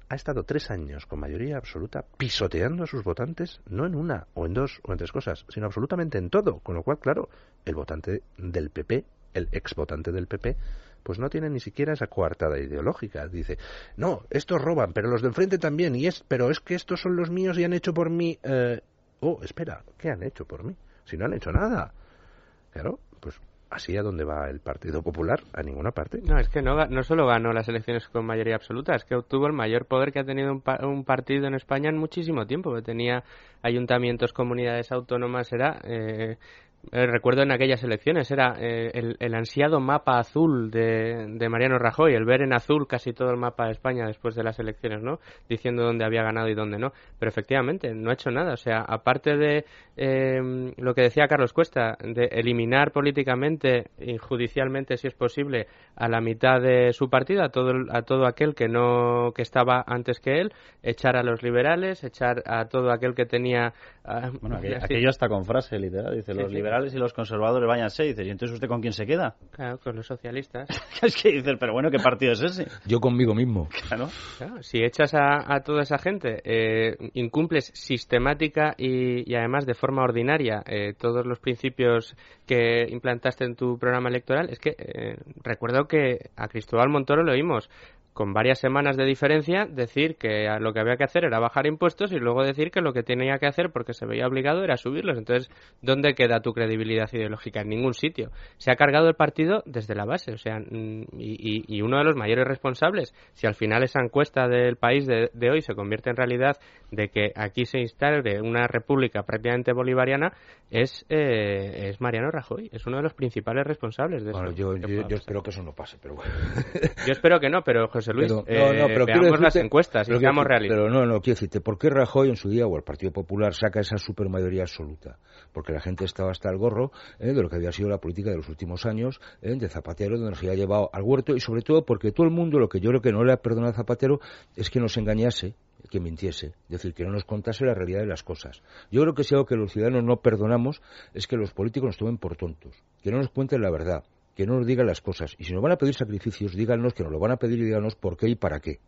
ha estado tres años con mayoría absoluta pisoteando a sus votantes, no en una o en dos o en tres cosas, sino absolutamente en todo. Con lo cual, claro, el votante del PP, el ex votante del PP, pues no tiene ni siquiera esa coartada ideológica. Dice, no, estos roban, pero los de enfrente también, y es, pero es que estos son los míos y han hecho por mí. Eh, oh, espera, ¿qué han hecho por mí? Si no han hecho nada. Claro, pues así a dónde va el Partido Popular, a ninguna parte. No, es que no, no solo ganó las elecciones con mayoría absoluta, es que obtuvo el mayor poder que ha tenido un, un partido en España en muchísimo tiempo, que tenía ayuntamientos, comunidades autónomas, era eh, Eh, recuerdo en aquellas elecciones, era eh, el, ansiado mapa azul de, Mariano Rajoy, el ver en azul casi todo el mapa de España después de las elecciones, ¿no? Diciendo dónde había ganado y dónde no. Pero efectivamente, no ha hecho nada. O sea, aparte de eh, lo que decía Carlos Cuesta, de eliminar políticamente y judicialmente, si es posible, a la mitad de su partido, a todo, a todo aquel que no que estaba antes que él, echar a los liberales, echar a todo aquel que tenía... Ah, bueno, [LAUGHS] aquello, está con frase literal, dice los liberales y los conservadores váyanse. Y dice, ¿y entonces usted con quién se queda? Claro, con los socialistas. [LAUGHS] es que dices, pero bueno, ¿qué partido es ese? Yo conmigo mismo. Claro. si echas a, toda esa gente, eh, incumples sistemática y, además de forma ordinaria eh, todos los principios que implantaste en tu programa electoral, es que eh, recuerdo que a Cristóbal Montoro lo oímos con varias semanas de diferencia, decir que lo que había que hacer era bajar impuestos y luego decir que lo que tenía que hacer, porque se veía obligado, era subirlos. Entonces, ¿dónde queda tu credibilidad ideológica? En ningún sitio. Se ha cargado el partido desde la base. O sea, mm, y, uno de los mayores responsables, si al final esa encuesta del país de, hoy se convierte en realidad de que aquí se instale una república prácticamente bolivariana, es, eh, es Mariano Rajoy. Es uno de los principales responsables de bueno, Yo, yo, espero que eso no pase, pero bueno. Yo espero que no, pero José Luis. no, no, pero eh, veamos las encuestas y seamos realistas. Pero no, no, quiero decirte, ¿por qué Rajoy en su día o el Partido Popular saca esa supermayoría absoluta? Porque la gente estaba hasta el gorro eh, de lo que había sido la política de los últimos años eh, de Zapatero, donde nos había llevado al huerto y sobre todo porque todo el mundo lo que yo creo que no le ha perdonado a Zapatero es que nos engañase que mintiese, es decir, que no nos contase la realidad de las cosas. Yo creo que si algo que los ciudadanos no perdonamos es que los políticos nos tomen por tontos, que no nos cuenten la verdad, que no nos digan las cosas. Y si nos van a pedir sacrificios, díganos que nos lo van a pedir y díganos por qué y para qué.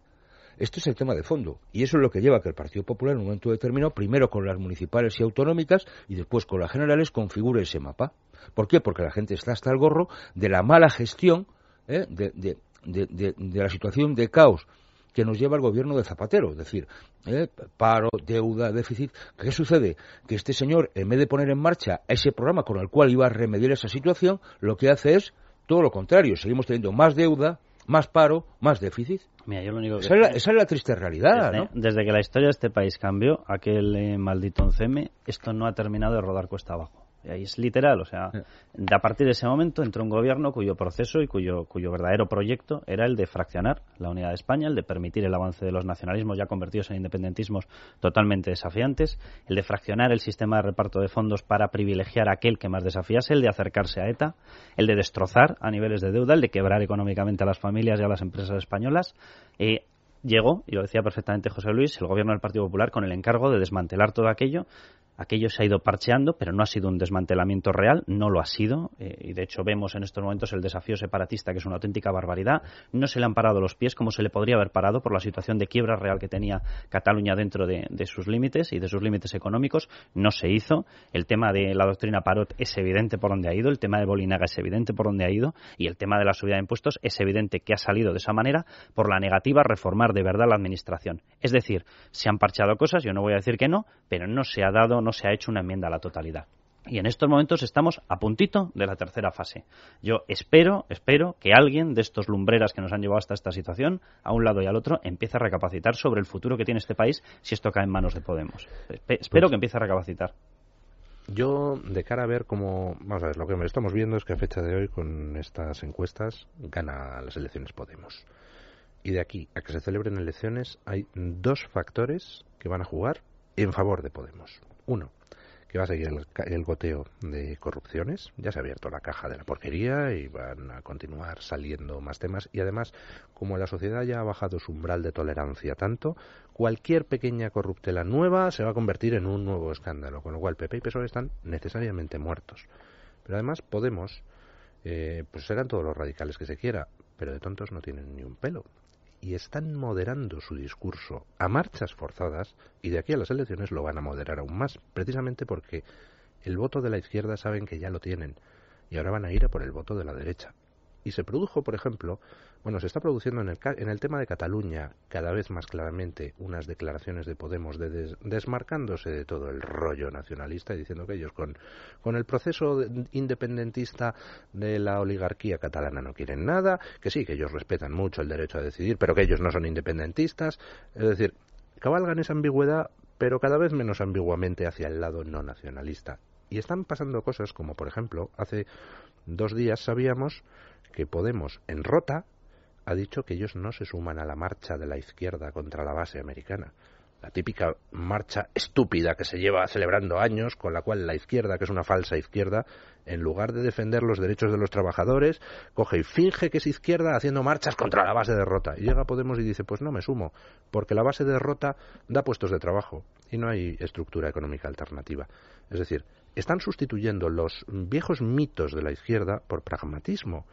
Esto es el tema de fondo. Y eso es lo que lleva a que el Partido Popular en un momento determinado, primero con las municipales y autonómicas y después con las generales, configure ese mapa. ¿Por qué? Porque la gente está hasta el gorro de la mala gestión, ¿eh? de, la situación de caos que nos lleva el gobierno de Zapatero, es decir, ¿eh? paro, deuda, déficit. ¿Qué sucede? Que este señor, en vez de poner en marcha ese programa con el cual iba a remediar esa situación, lo que hace es todo lo contrario. Seguimos teniendo más deuda, más paro, más déficit. Mira, yo lo único esa, es la, triste realidad, desde, Desde que la historia de este país cambió, aquel eh, maldito 11 esto no ha terminado de rodar cuesta abajo. Y ahí es literal, o sea, a partir de ese momento entró un gobierno cuyo proceso y cuyo, cuyo verdadero proyecto era el de fraccionar la unidad de España, el de permitir el avance de los nacionalismos ya convertidos en independentismos totalmente desafiantes, el de fraccionar el sistema de reparto de fondos para privilegiar a aquel que más desafiase, el de acercarse a ETA, el de destrozar a niveles de deuda, el de quebrar económicamente a las familias y a las empresas españolas. Eh, llegó, y lo decía perfectamente José Luis, el gobierno del Partido Popular con el encargo de desmantelar todo aquello Aquello se ha ido parcheando, pero no ha sido un desmantelamiento real, no lo ha sido, eh, y de hecho vemos en estos momentos el desafío separatista, que es una auténtica barbaridad. No se le han parado los pies como se le podría haber parado por la situación de quiebra real que tenía Cataluña dentro de, sus límites y de sus límites económicos. No se hizo. El tema de la doctrina Parot es evidente por donde ha ido, el tema de Bolinaga es evidente por donde ha ido, y el tema de la subida de impuestos es evidente que ha salido de esa manera por la negativa a reformar de verdad la administración. Es decir, se han parchado cosas, yo no voy a decir que no, pero no se ha dado no se ha hecho una enmienda a la totalidad. Y en estos momentos estamos a puntito de la tercera fase. Yo espero, espero que alguien de estos lumbreras que nos han llevado hasta esta situación, a un lado y al otro, empiece a recapacitar sobre el futuro que tiene este país si esto cae en manos de Podemos. espero que empiece a recapacitar. Yo, de cara a ver cómo. Vamos a ver, lo que estamos viendo es que a fecha de hoy, con estas encuestas, gana las elecciones Podemos. Y de aquí a que se celebren elecciones, hay dos factores que van a jugar en favor de Podemos. Uno, que va a seguir el, goteo de corrupciones. Ya se ha abierto la caja de la porquería y van a continuar saliendo más temas. Y además, como la sociedad ya ha bajado su umbral de tolerancia tanto, cualquier pequeña corruptela nueva se va a convertir en un nuevo escándalo. Con lo cual, PP y PSOE están necesariamente muertos. Pero además, Podemos, eh, pues serán todos los radicales que se quiera, pero de tontos no tienen ni un pelo y están moderando su discurso a marchas forzadas y de aquí a las elecciones lo van a moderar aún más, precisamente porque el voto de la izquierda saben que ya lo tienen y ahora van a ir a por el voto de la derecha. Y se produjo, por ejemplo, bueno, se está produciendo en el, en el tema de Cataluña cada vez más claramente unas declaraciones de Podemos de desmarcándose de todo el rollo nacionalista y diciendo que ellos con, con el proceso independentista de la oligarquía catalana no quieren nada, que sí, que ellos respetan mucho el derecho a decidir, pero que ellos no son independentistas. Es decir, cabalgan esa ambigüedad, pero cada vez menos ambiguamente hacia el lado no nacionalista. Y están pasando cosas como, por ejemplo, hace dos días sabíamos que Podemos en Rota ha dicho que ellos no se suman a la marcha de la izquierda contra la base americana la típica marcha estúpida que se lleva celebrando años, con la cual la izquierda, que es una falsa izquierda, en lugar de defender los derechos de los trabajadores, coge y finge que es izquierda haciendo marchas contra la base de Rota. Y llega Podemos y dice, pues no me sumo, porque la base de Rota da puestos de trabajo y no hay estructura económica alternativa. Es decir, están sustituyendo los viejos mitos de la izquierda por pragmatismo.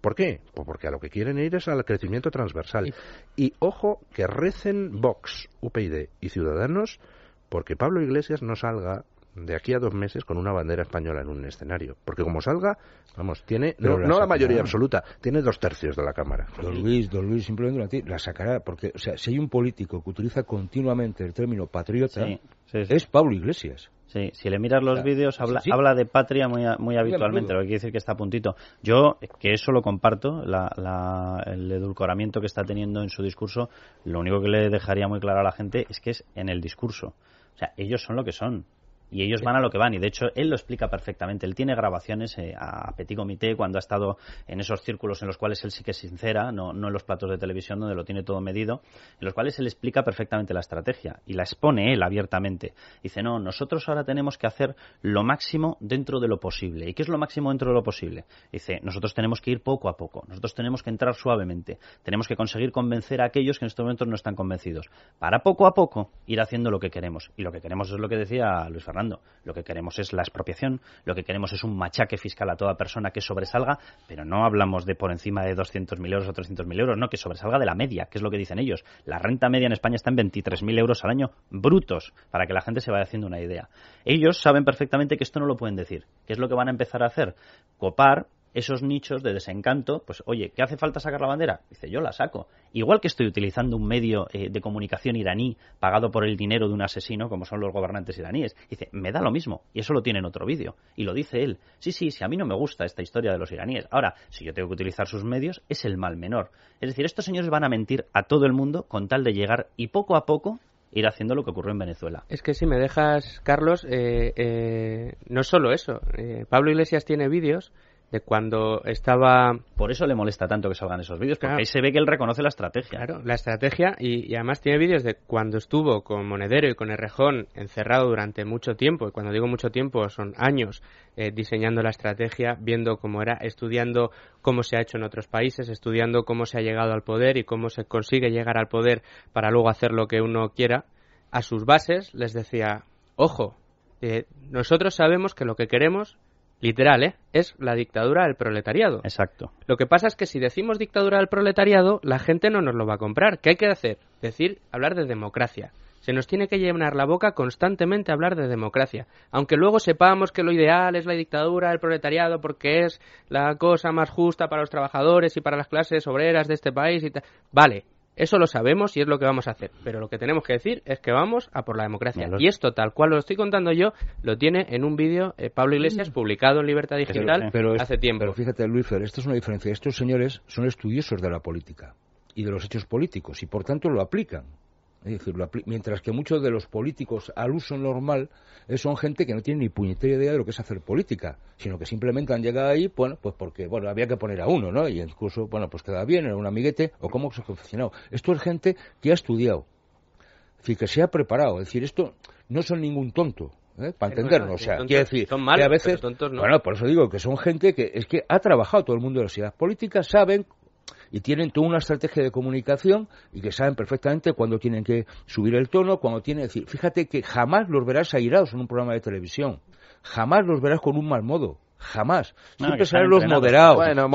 ¿Por qué? Pues porque a lo que quieren ir es al crecimiento transversal. Y ojo que recen Vox, UPyD y Ciudadanos porque Pablo Iglesias no salga de aquí a dos meses con una bandera española en un escenario. Porque como salga, vamos, tiene, no, la, mayoría absoluta, tiene dos tercios de la Cámara. Don Luis, don Luis, simplemente la sacará, porque, o sea, si hay un político que utiliza continuamente el término patriota, es Pablo Iglesias. Sí, si le miras los vídeos, habla, habla de patria muy, muy habitualmente, lo que quiere decir que está a puntito. Yo, que eso lo comparto, el edulcoramiento que está teniendo en su discurso, lo único que le dejaría muy claro a la gente es que es en el discurso. O sea, ellos son lo que son y ellos van a lo que van. Y de hecho él lo explica perfectamente. Él tiene grabaciones eh, a petit comité cuando ha estado en esos círculos en los cuales él sí que es sincera no, no en los platos de televisión donde lo tiene todo medido en los cuales él explica perfectamente la estrategia y la expone él abiertamente. Dice no nosotros ahora tenemos que hacer lo máximo dentro de lo posible y qué es lo máximo dentro de lo posible dice nosotros tenemos que ir poco a poco. Nosotros tenemos que entrar suavemente. Tenemos que conseguir convencer a aquellos que en estos momentos no están convencidos. Para poco a poco ir haciendo lo que queremos y lo que queremos es lo que decía Luis Fernando lo que queremos es la expropiación, lo que queremos es un machaque fiscal a toda persona que sobresalga, pero no hablamos de por encima de 200.000 euros o 300.000 euros, no, que sobresalga de la media, que es lo que dicen ellos. La renta media en España está en 23.000 euros al año brutos, para que la gente se vaya haciendo una idea. Ellos saben perfectamente que esto no lo pueden decir. ¿Qué es lo que van a empezar a hacer? Copar esos nichos de desencanto, pues oye, ¿qué hace falta sacar la bandera? Dice, yo la saco. Igual que estoy utilizando un medio eh, de comunicación iraní pagado por el dinero de un asesino, como son los gobernantes iraníes. Dice, me da lo mismo. Y eso lo tiene en otro vídeo. Y lo dice él. Sí, sí, si a mí no me gusta esta historia de los iraníes. Ahora, si yo tengo que utilizar sus medios, es el mal menor. Es decir, estos señores van a mentir a todo el mundo con tal de llegar y poco a poco ir haciendo lo que ocurrió en Venezuela. Es que si me dejas, Carlos, eh, eh, no solo eso. Pablo Iglesias tiene vídeos de cuando estaba... Por eso le molesta tanto que salgan esos vídeos, porque ahí se ve que él reconoce la estrategia. Claro, la estrategia, y, además tiene vídeos de cuando estuvo con Monedero y con Errejón encerrado durante mucho tiempo, y cuando digo mucho tiempo son años, eh, diseñando la estrategia, viendo cómo era, estudiando cómo se ha hecho en otros países, estudiando cómo se ha llegado al poder y cómo se consigue llegar al poder para luego hacer lo que uno quiera, a sus bases les decía, ojo, eh, nosotros sabemos que lo que queremos literal, ¿eh? Es la dictadura del proletariado. Exacto. Lo que pasa es que si decimos dictadura del proletariado, la gente no nos lo va a comprar. ¿Qué hay que hacer? Decir, hablar de democracia. Se nos tiene que llenar la boca constantemente a hablar de democracia. Aunque luego sepamos que lo ideal es la dictadura del proletariado porque es la cosa más justa para los trabajadores y para las clases obreras de este país y tal. Vale, eso lo sabemos y es lo que vamos a hacer. Pero lo que tenemos que decir es que vamos a por la democracia. Y esto, tal cual lo estoy contando yo, lo tiene en un vídeo eh, Pablo Iglesias mm. publicado en Libertad Digital hace tiempo. Pero fíjate, Luis Fer, esto es una diferencia. Estos señores son estudiosos de la política y de los hechos políticos y por tanto lo aplican. Es decir, mientras que muchos de los políticos al uso normal eh, son gente que no tiene ni puñetera idea de lo que es hacer política, sino que simplemente han llegado ahí, bueno, pues porque, bueno, había que poner a uno, ¿no? Y incluso, bueno, pues queda bien, era un amiguete, o cómo se ha confeccionado. Esto es gente que ha estudiado, es decir, que se ha preparado, es decir, esto no son ningún tonto, ¿eh? para entendernos. o sea, quiero decir, son malos, que a veces, tontos no. bueno, por eso digo que son gente que es que ha trabajado todo el mundo de las ideas políticas, saben y tienen toda una estrategia de comunicación y que saben perfectamente cuándo tienen que subir el tono, cuando tienen que decir, fíjate que jamás los verás airados en un programa de televisión, jamás los verás con un mal modo. Jamás. Siempre serán los moderados. Bueno,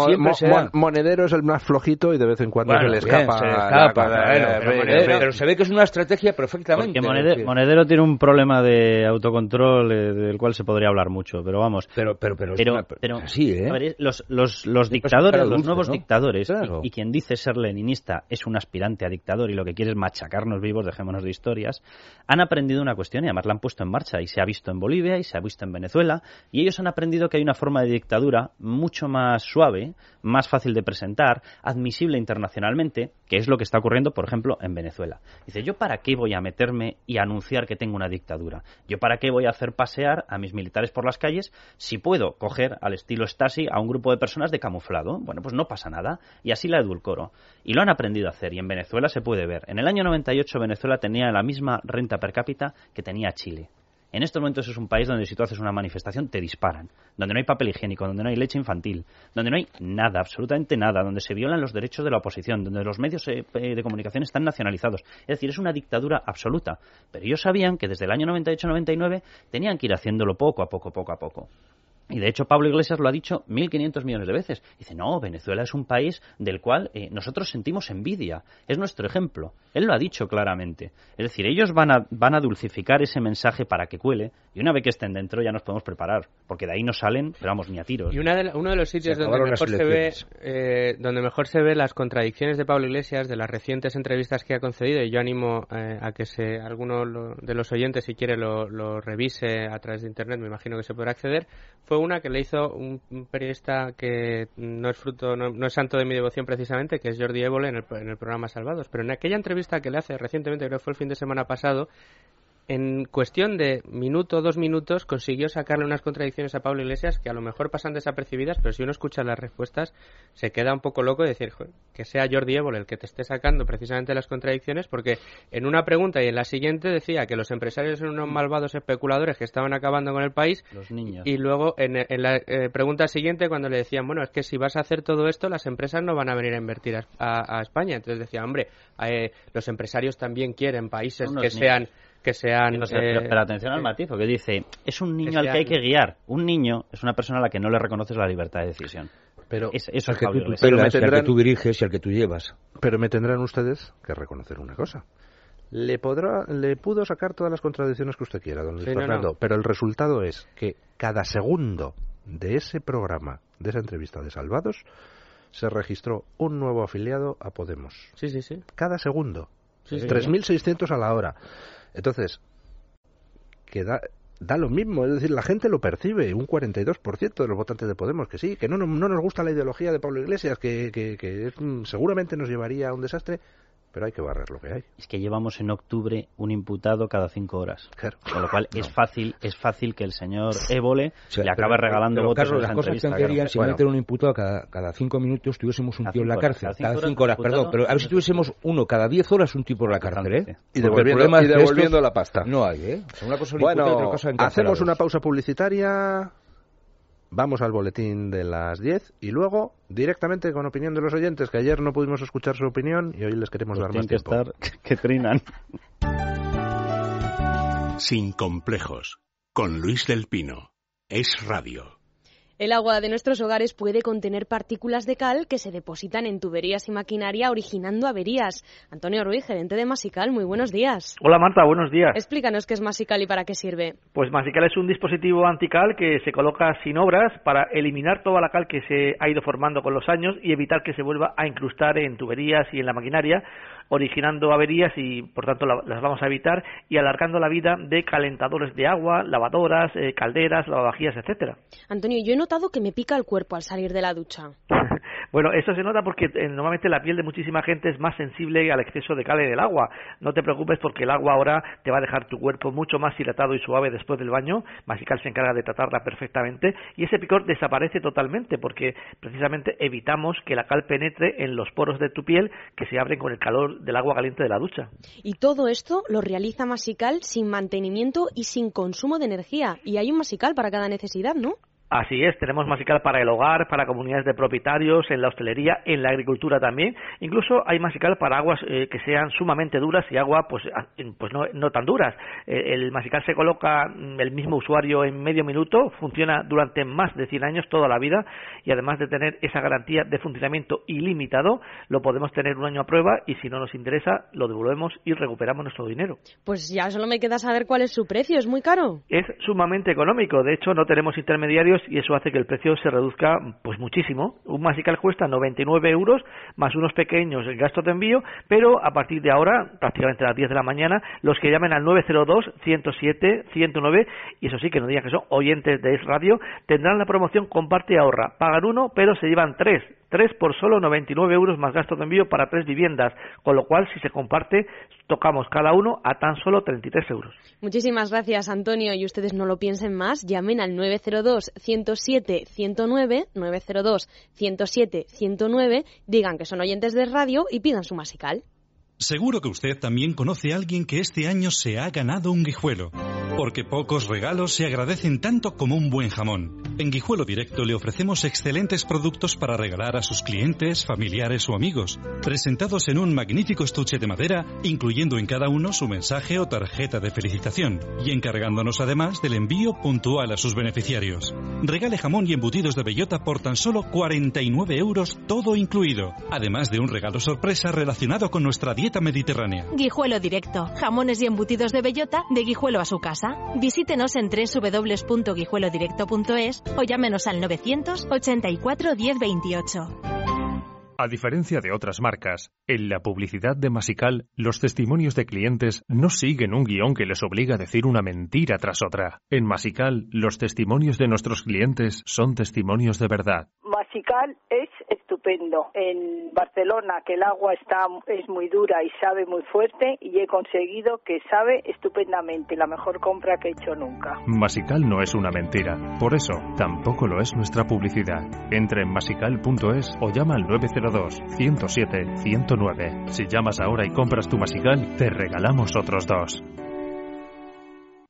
Monedero es el más flojito y de vez en cuando se le escapa. pero, se ve que es una estrategia perfectamente. Porque monedero, tiene un problema de autocontrol eh, del cual se podría hablar mucho, pero vamos. Pero, pero, pero, pero, ¿eh? los, los, los dictadores, los nuevos dictadores, y, quien dice ser leninista es un aspirante a dictador y lo que quiere es machacarnos vivos, dejémonos de historias, han aprendido una cuestión y además la han puesto en marcha y se ha visto en Bolivia y se ha visto en Venezuela y ellos han aprendido que hay una una forma de dictadura mucho más suave, más fácil de presentar, admisible internacionalmente, que es lo que está ocurriendo, por ejemplo, en Venezuela. Dice, ¿yo para qué voy a meterme y anunciar que tengo una dictadura? ¿Yo para qué voy a hacer pasear a mis militares por las calles si puedo coger al estilo Stasi a un grupo de personas de camuflado? Bueno, pues no pasa nada. Y así la edulcoro. Y lo han aprendido a hacer. Y en Venezuela se puede ver. En el año 98 Venezuela tenía la misma renta per cápita que tenía Chile. En estos momentos es un país donde si tú haces una manifestación te disparan, donde no hay papel higiénico, donde no hay leche infantil, donde no hay nada, absolutamente nada, donde se violan los derechos de la oposición, donde los medios eh, de comunicación están nacionalizados. Es decir, es una dictadura absoluta. Pero ellos sabían que desde el año 98-99 tenían que ir haciéndolo poco a poco, poco a poco. Y de hecho Pablo Iglesias lo ha dicho 1.500 millones de veces. Dice, no, Venezuela es un país del cual eh, nosotros sentimos envidia. Es nuestro ejemplo. Él lo ha dicho claramente. Es decir, ellos van a, van a dulcificar ese mensaje para que cuele y una vez que estén dentro ya nos podemos preparar. Porque de ahí no salen, pero vamos, ni a tiros. Y una de, uno de los sitios donde mejor, se ve, eh, donde mejor se ve las contradicciones de Pablo Iglesias, de las recientes entrevistas que ha concedido, y yo animo eh, a que se, alguno de los oyentes, si quiere, lo, lo revise a través de Internet, me imagino que se podrá acceder, fue una que le hizo un, periodista que no es fruto, no, es santo de mi devoción precisamente, que es Jordi Évole en el, en el programa Salvados. Pero en aquella entrevista que le hace recientemente, creo que fue el fin de semana pasado, en cuestión de minuto o dos minutos consiguió sacarle unas contradicciones a Pablo Iglesias que a lo mejor pasan desapercibidas, pero si uno escucha las respuestas se queda un poco loco de decir que sea Jordi Évole el que te esté sacando precisamente las contradicciones, porque en una pregunta y en la siguiente decía que los empresarios son unos malvados especuladores que estaban acabando con el país. Los niños. Y luego en, la eh, pregunta siguiente cuando le decían, bueno, es que si vas a hacer todo esto, las empresas no van a venir a invertir a, España. Entonces decía, hombre, eh, los empresarios también quieren países que sean que sean... pero, atención al matiz, porque dice, es un niño al que hay que guiar. Un niño es una persona a la que no le reconoces la libertad de decisión. Pero eso es que tú, pero me tendrán, que tú diriges y al que tú llevas. Pero me tendrán ustedes que reconocer una cosa. Le, podrá, le pudo sacar todas las contradicciones que usted quiera, don Luis Fernando, pero el resultado es que cada segundo de ese programa, de esa entrevista de Salvados, se registró un nuevo afiliado a Podemos. Sí, sí, sí. Cada segundo. 3.600 a la hora. Entonces, que da, lo mismo, es decir, la gente lo percibe, un 42% de los votantes de Podemos, que sí, que no, no, nos gusta la ideología de Pablo Iglesias, que, que, que seguramente nos llevaría a un desastre, pero hay que barrer lo que hay. Es que llevamos en octubre un imputado cada cinco horas. Con lo cual es fácil es fácil que el señor Évole le acabe regalando votos Carlos, las cosas que si bueno. meter un imputado cada, cada cinco minutos tuviésemos un tío en la cárcel. Cada cinco, horas, perdón. Pero a ver si tuviésemos uno cada diez horas un tipo en la cárcel, ¿eh? Y devolviendo, y devolviendo la pasta. No hay, ¿eh? una cosa bueno, hacemos una pausa publicitaria vamos al boletín de las 10 y luego directamente con opinión de los oyentes, que ayer no pudimos escuchar su opinión y hoy les queremos pues dar más que tiempo. Estar, [LAUGHS] que trinan. Sin complejos, con Luis del Pino. Es radio. El agua de nuestros hogares puede contener partículas de cal que se depositan en tuberías y maquinaria originando averías. Antonio Ruiz, gerente de Masical, muy buenos días. Hola Marta, buenos días. Explícanos qué es Masical y para qué sirve. Pues Masical es un dispositivo antical que se coloca sin obras para eliminar toda la cal que se ha ido formando con los años y evitar que se vuelva a incrustar en tuberías y en la maquinaria originando averías y por tanto las vamos a evitar y alargando la vida de calentadores de agua, lavadoras, eh, calderas, lavavajillas, etcétera. Antonio, yo he notado que me pica el cuerpo al salir de la ducha. [LAUGHS] bueno, eso se nota porque eh, normalmente la piel de muchísima gente es más sensible al exceso de cal en el agua. No te preocupes porque el agua ahora te va a dejar tu cuerpo mucho más hidratado y suave después del baño. Masical se encarga de tratarla perfectamente y ese picor desaparece totalmente porque precisamente evitamos que la cal penetre en los poros de tu piel que se abren con el calor del agua caliente de la ducha. Y todo esto lo realiza Masical sin mantenimiento y sin consumo de energía. Y hay un Masical para cada necesidad, ¿no? Así es, tenemos masical para el hogar, para comunidades de propietarios, en la hostelería, en la agricultura también. Incluso hay masical para aguas eh, que sean sumamente duras y agua pues, pues no, tan duras. Eh, el masical se coloca mm, el mismo usuario en medio minuto, funciona durante más de 100 años, toda la vida, y además de tener esa garantía de funcionamiento ilimitado, lo podemos tener un año a prueba y si no nos interesa, lo devolvemos y recuperamos nuestro dinero. Pues ya solo me queda saber cuál es su precio, ¿es muy caro? Es sumamente económico, de hecho no tenemos intermediarios y eso hace que el precio se reduzca pues muchísimo. Un masical cuesta 99 euros más unos pequeños gastos de envío, pero a partir de ahora, prácticamente a las 10 de la mañana, los que llamen al 902 107 109 y eso sí que no digan que son oyentes de Es Radio, tendrán la promoción comparte y ahorra. Pagan uno, pero se llevan tres tres por solo 99 euros más gastos de envío para tres viviendas, con lo cual si se comparte tocamos cada uno a tan solo 33 euros. Muchísimas gracias Antonio y ustedes no lo piensen más, llamen al 902 107 109 902 107 109, digan que son oyentes de radio y pidan su masical. Seguro que usted también conoce a alguien que este año se ha ganado un guijuelo. Porque pocos regalos se agradecen tanto como un buen jamón. En Guijuelo Directo le ofrecemos excelentes productos para regalar a sus clientes, familiares o amigos, presentados en un magnífico estuche de madera, incluyendo en cada uno su mensaje o tarjeta de felicitación, y encargándonos además del envío puntual a sus beneficiarios. Regale jamón y embutidos de bellota por tan solo 49 euros, todo incluido, además de un regalo sorpresa relacionado con nuestra dieta mediterránea. Guijuelo Directo, jamones y embutidos de bellota de Guijuelo a su casa. Visítenos en www.guijuelodirecto.es o llámenos al 984 1028. A diferencia de otras marcas, en la publicidad de Masical, los testimonios de clientes no siguen un guion que les obliga a decir una mentira tras otra. En Masical, los testimonios de nuestros clientes son testimonios de verdad. Masical es estupendo. En Barcelona, que el agua está es muy dura y sabe muy fuerte, y he conseguido que sabe estupendamente, la mejor compra que he hecho nunca. Masical no es una mentira, por eso tampoco lo es nuestra publicidad. Entre en masical.es o llama al 902 107 109. Si llamas ahora y compras tu Masical, te regalamos otros dos.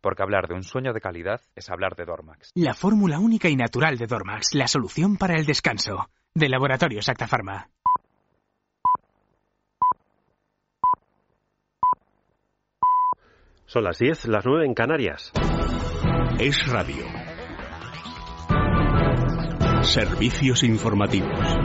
porque hablar de un sueño de calidad es hablar de Dormax. La fórmula única y natural de Dormax, la solución para el descanso. De Laboratorio Acta Pharma. Son las 10, las 9 en Canarias. Es radio. Servicios informativos.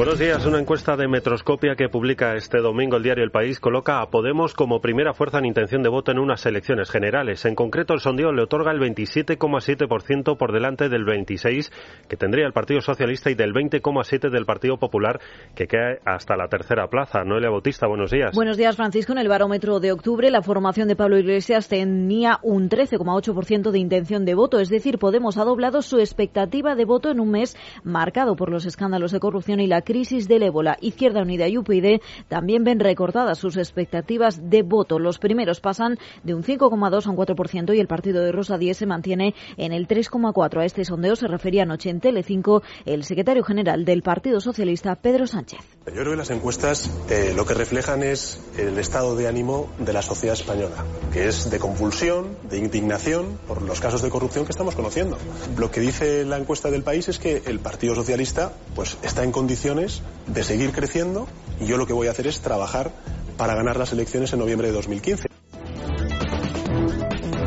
Buenos días. Una encuesta de Metroscopia que publica este domingo el diario El País coloca a Podemos como primera fuerza en intención de voto en unas elecciones generales. En concreto, el sondeo le otorga el 27,7% por delante del 26% que tendría el Partido Socialista y del 20,7% del Partido Popular que cae hasta la tercera plaza. Noelia Bautista, buenos días. Buenos días, Francisco. En el barómetro de octubre, la formación de Pablo Iglesias tenía un 13,8% de intención de voto. Es decir, Podemos ha doblado su expectativa de voto en un mes marcado por los escándalos de corrupción y la crisis del ébola. Izquierda Unida y UPyD también ven recortadas sus expectativas de voto. Los primeros pasan de un 5,2 a un 4% y el partido de Rosa Díez se mantiene en el 3,4. A este sondeo se refería anoche en Telecinco el secretario general del Partido Socialista, Pedro Sánchez. Yo creo que las encuestas eh, lo que reflejan es el estado de ánimo de la sociedad española, que es de convulsión, de indignación por los casos de corrupción que estamos conociendo. Lo que dice la encuesta del país es que el Partido Socialista pues, está en condiciones de seguir creciendo y yo lo que voy a hacer es trabajar para ganar las elecciones en noviembre de 2015.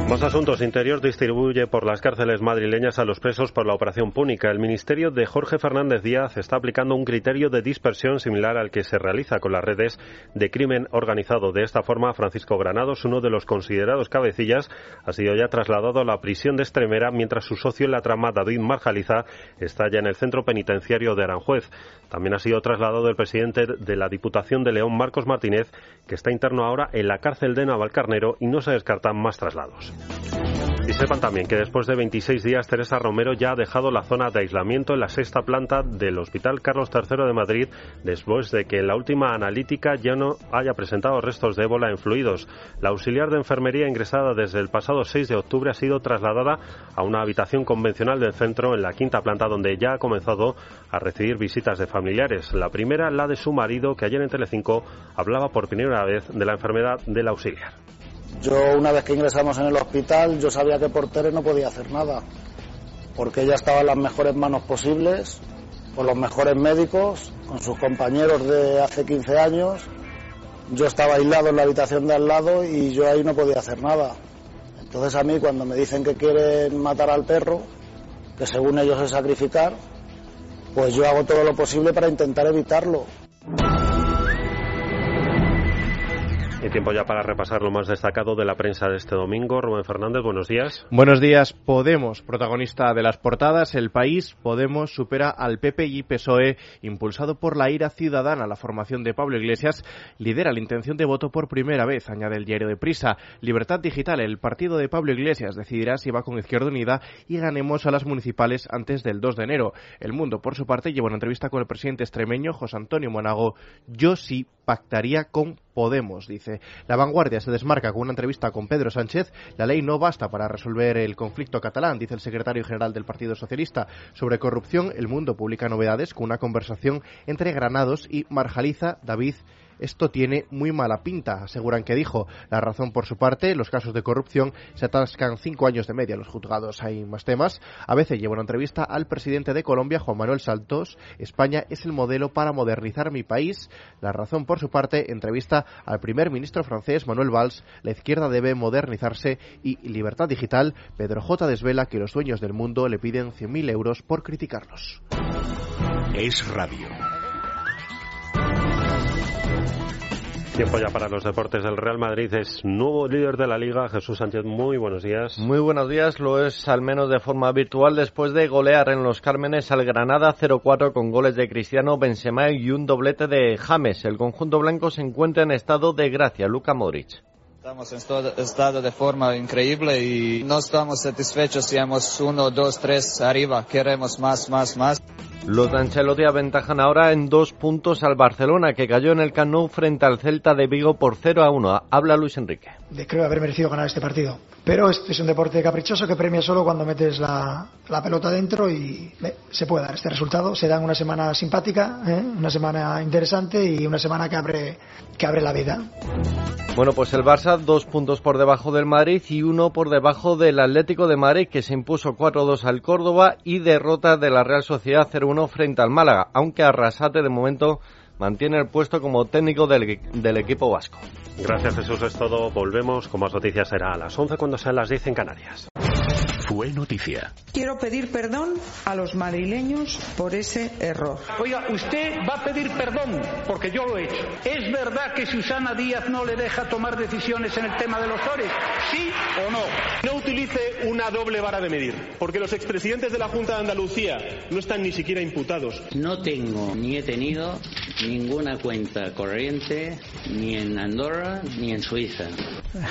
Más asuntos. Interior distribuye por las cárceles madrileñas a los presos por la operación Púnica. El ministerio de Jorge Fernández Díaz está aplicando un criterio de dispersión similar al que se realiza con las redes de crimen organizado. De esta forma, Francisco Granados, uno de los considerados cabecillas, ha sido ya trasladado a la prisión de Extremera, mientras su socio en la trama, David Marjaliza, está ya en el centro penitenciario de Aranjuez. También ha sido trasladado el presidente de la Diputación de León, Marcos Martínez, que está interno ahora en la cárcel de Navalcarnero y no se descartan más traslados. Y sepan también que después de 26 días, Teresa Romero ya ha dejado la zona de aislamiento en la sexta planta del Hospital Carlos III de Madrid, después de que en la última analítica ya no haya presentado restos de ébola en fluidos. La auxiliar de enfermería ingresada desde el pasado 6 de octubre ha sido trasladada a una habitación convencional del centro en la quinta planta, donde ya ha comenzado a recibir visitas de familiares. La primera, la de su marido, que ayer en Telecinco hablaba por primera vez de la enfermedad del auxiliar. Yo una vez que ingresamos en el hospital, yo sabía que por Tere no podía hacer nada. porque ella estaba en las mejores manos posibles, con los mejores médicos, con sus compañeros de hace 15 años. Yo estaba aislado en la habitación de al lado y yo ahí no podía hacer nada. Entonces a mí cuando me dicen que quieren matar al perro, que según ellos es sacrificar, pues yo hago todo lo posible para intentar evitarlo. Tiempo ya para repasar lo más destacado de la prensa de este domingo. Rubén Fernández, buenos días. Buenos días. Podemos, protagonista de las portadas. El país, Podemos, supera al PP y PSOE, impulsado por la ira ciudadana. La formación de Pablo Iglesias lidera la intención de voto por primera vez, añade el diario de Prisa. Libertad Digital, el partido de Pablo Iglesias, decidirá si va con Izquierda Unida y ganemos a las municipales antes del 2 de enero. El Mundo, por su parte, lleva una entrevista con el presidente extremeño, José Antonio Monago. Yo sí pactaría con Podemos, dice. La vanguardia se desmarca con una entrevista con Pedro Sánchez. La ley no basta para resolver el conflicto catalán, dice el secretario general del Partido Socialista. Sobre corrupción, el mundo publica novedades con una conversación entre Granados y Marjaliza David esto tiene muy mala pinta, aseguran que dijo. La razón, por su parte, los casos de corrupción se atascan cinco años de media los juzgados. Hay más temas. A veces lleva una entrevista al presidente de Colombia, Juan Manuel Santos. España es el modelo para modernizar mi país. La razón, por su parte, entrevista al primer ministro francés, Manuel Valls. La izquierda debe modernizarse y Libertad Digital. Pedro J. desvela que los dueños del mundo le piden 100.000 euros por criticarlos. Es radio. Tiempo ya para los deportes del Real Madrid. Es nuevo líder de la liga. Jesús Sánchez, muy buenos días. Muy buenos días. Lo es al menos de forma virtual después de golear en los Cármenes al Granada 0-4 con goles de Cristiano Benzema y un doblete de James. El conjunto blanco se encuentra en estado de gracia. Luca Modric. Estamos en estado de forma increíble y no estamos satisfechos si hemos uno, dos, tres arriba. Queremos más, más, más. Los de Ancelotti aventajan ahora en dos puntos al Barcelona, que cayó en el Camp frente al Celta de Vigo por 0 a 1. Habla Luis Enrique. De creo haber merecido ganar este partido. Pero este es un deporte caprichoso que premia solo cuando metes la, pelota dentro y se puede dar este resultado. Se dan una semana simpática, ¿eh? una semana interesante y una semana que abre, que abre la vida. Bueno, pues el Barça dos puntos por debajo del Madrid y uno por debajo del Atlético de Madrid, que se impuso 4-2 al Córdoba y derrota de la Real Sociedad 0-1 frente al Málaga, aunque Arrasate de momento mantiene el puesto como técnico del, equipo vasco. Gracias Jesús, es todo. Volvemos con más noticias. Será a las 11 cuando sean las 10 en Canarias. Fue noticia. Quiero pedir perdón a los madrileños por ese error. Oiga, usted va a pedir perdón porque yo lo he hecho. ¿Es verdad que Susana Díaz no le deja tomar decisiones en el tema de los Tores? ¿Sí o no? No utilice una doble vara de medir, porque los expresidentes de la Junta de Andalucía no están ni siquiera imputados. No tengo ni he tenido ninguna cuenta corriente ni en Andorra ni en Suiza.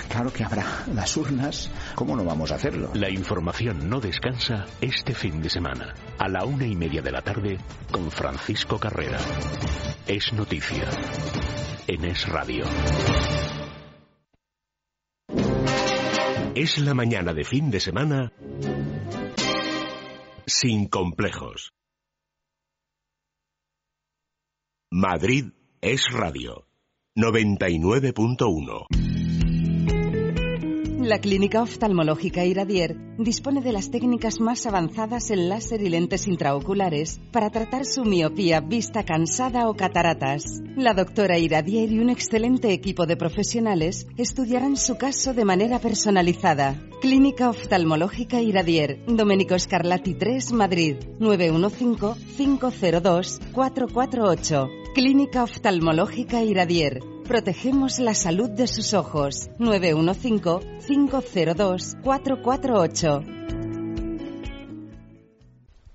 Claro que habrá las urnas. ¿Cómo no vamos a hacerlo? La información no descansa este fin de semana. A la una y media de la tarde con Francisco Carrera. Es noticia. En Es Radio. Es la mañana de fin de semana sin complejos. Madrid es radio. 99.1. La Clínica Oftalmológica Iradier dispone de las técnicas más avanzadas en láser y lentes intraoculares para tratar su miopía, vista cansada o cataratas. La doctora Iradier y un excelente equipo de profesionales estudiarán su caso de manera personalizada. Clínica Oftalmológica Iradier, Domenico Scarlatti 3, Madrid, 915-502-448. Clínica Oftalmológica Iradier. Protegemos la salud de sus ojos. 915-502-448.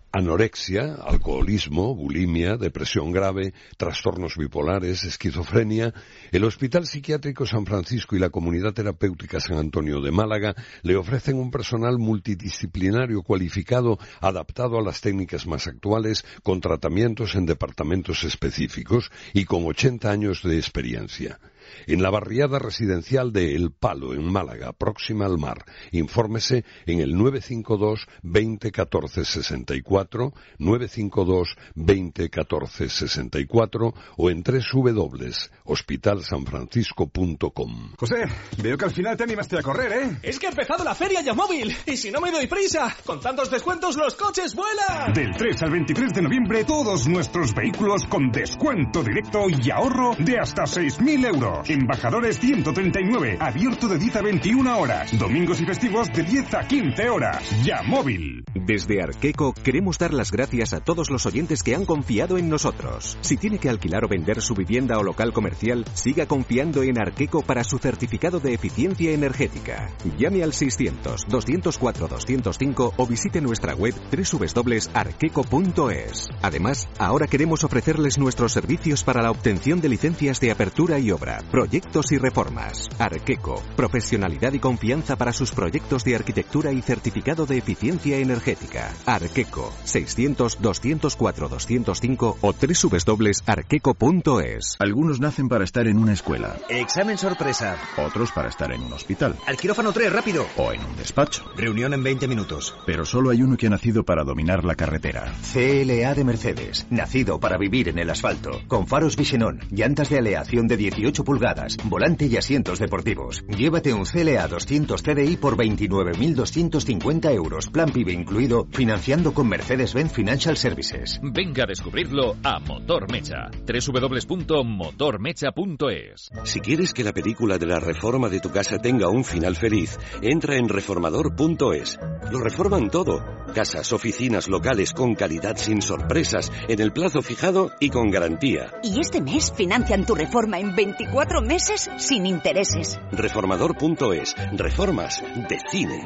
Anorexia, alcoholismo, bulimia, depresión grave, trastornos bipolares, esquizofrenia. El Hospital Psiquiátrico San Francisco y la Comunidad Terapéutica San Antonio de Málaga le ofrecen un personal multidisciplinario cualificado adaptado a las técnicas más actuales con tratamientos en departamentos específicos y con 80 años de experiencia. En la barriada residencial de El Palo, en Málaga, próxima al mar. Infórmese en el 952 20 14 64, 952 20 14 64 o en www.hospitalsanfrancisco.com. José, veo que al final te animaste a correr, ¿eh? Es que ha empezado la feria ya móvil y si no me doy prisa, con tantos descuentos los coches vuelan. Del 3 al 23 de noviembre, todos nuestros vehículos con descuento directo y ahorro de hasta 6.000 euros. Embajadores 139, abierto de 10 a 21 horas. Domingos y festivos de 10 a 15 horas. Ya móvil. Desde Arqueco queremos dar las gracias a todos los oyentes que han confiado en nosotros. Si tiene que alquilar o vender su vivienda o local comercial, siga confiando en Arqueco para su certificado de eficiencia energética. Llame al 600 204 205 o visite nuestra web www.arqueco.es. Además, ahora queremos ofrecerles nuestros servicios para la obtención de licencias de apertura y obra, proyectos y reformas. Arqueco, profesionalidad y confianza para sus proyectos de arquitectura y certificado de eficiencia energética. Arqueco, 600 204 205 o www.arqueco.es. Algunos nacen para estar en una escuela. Examen sorpresa. Otros para estar en un hospital. Al quirófano 3, rápido. O en un despacho. Reunión en 20 minutos. Pero solo hay uno que ha nacido para dominar la carretera. CLA de Mercedes. Nacido para vivir en el asfalto. Con faros Visenon, llantas de aleación de 18 pulgadas, volante y asientos deportivos. Llévate un CLA 200 CDI por 29.250 euros. Plan PIB incluido, financiando con Mercedes-Benz Financial Services. Venga a descubrirlo a Motor Mecha. www.motormecha.es Si quieres que la película de la reforma de tu casa tenga un final feliz, entra en reformador.es. Lo reforman todo. Casas, oficinas, locales con calidad sin sorpresas, en el plazo fijado y con garantía. Y este mes financian tu reforma en 24 meses sin intereses. Reformador.es. Reformas de cine.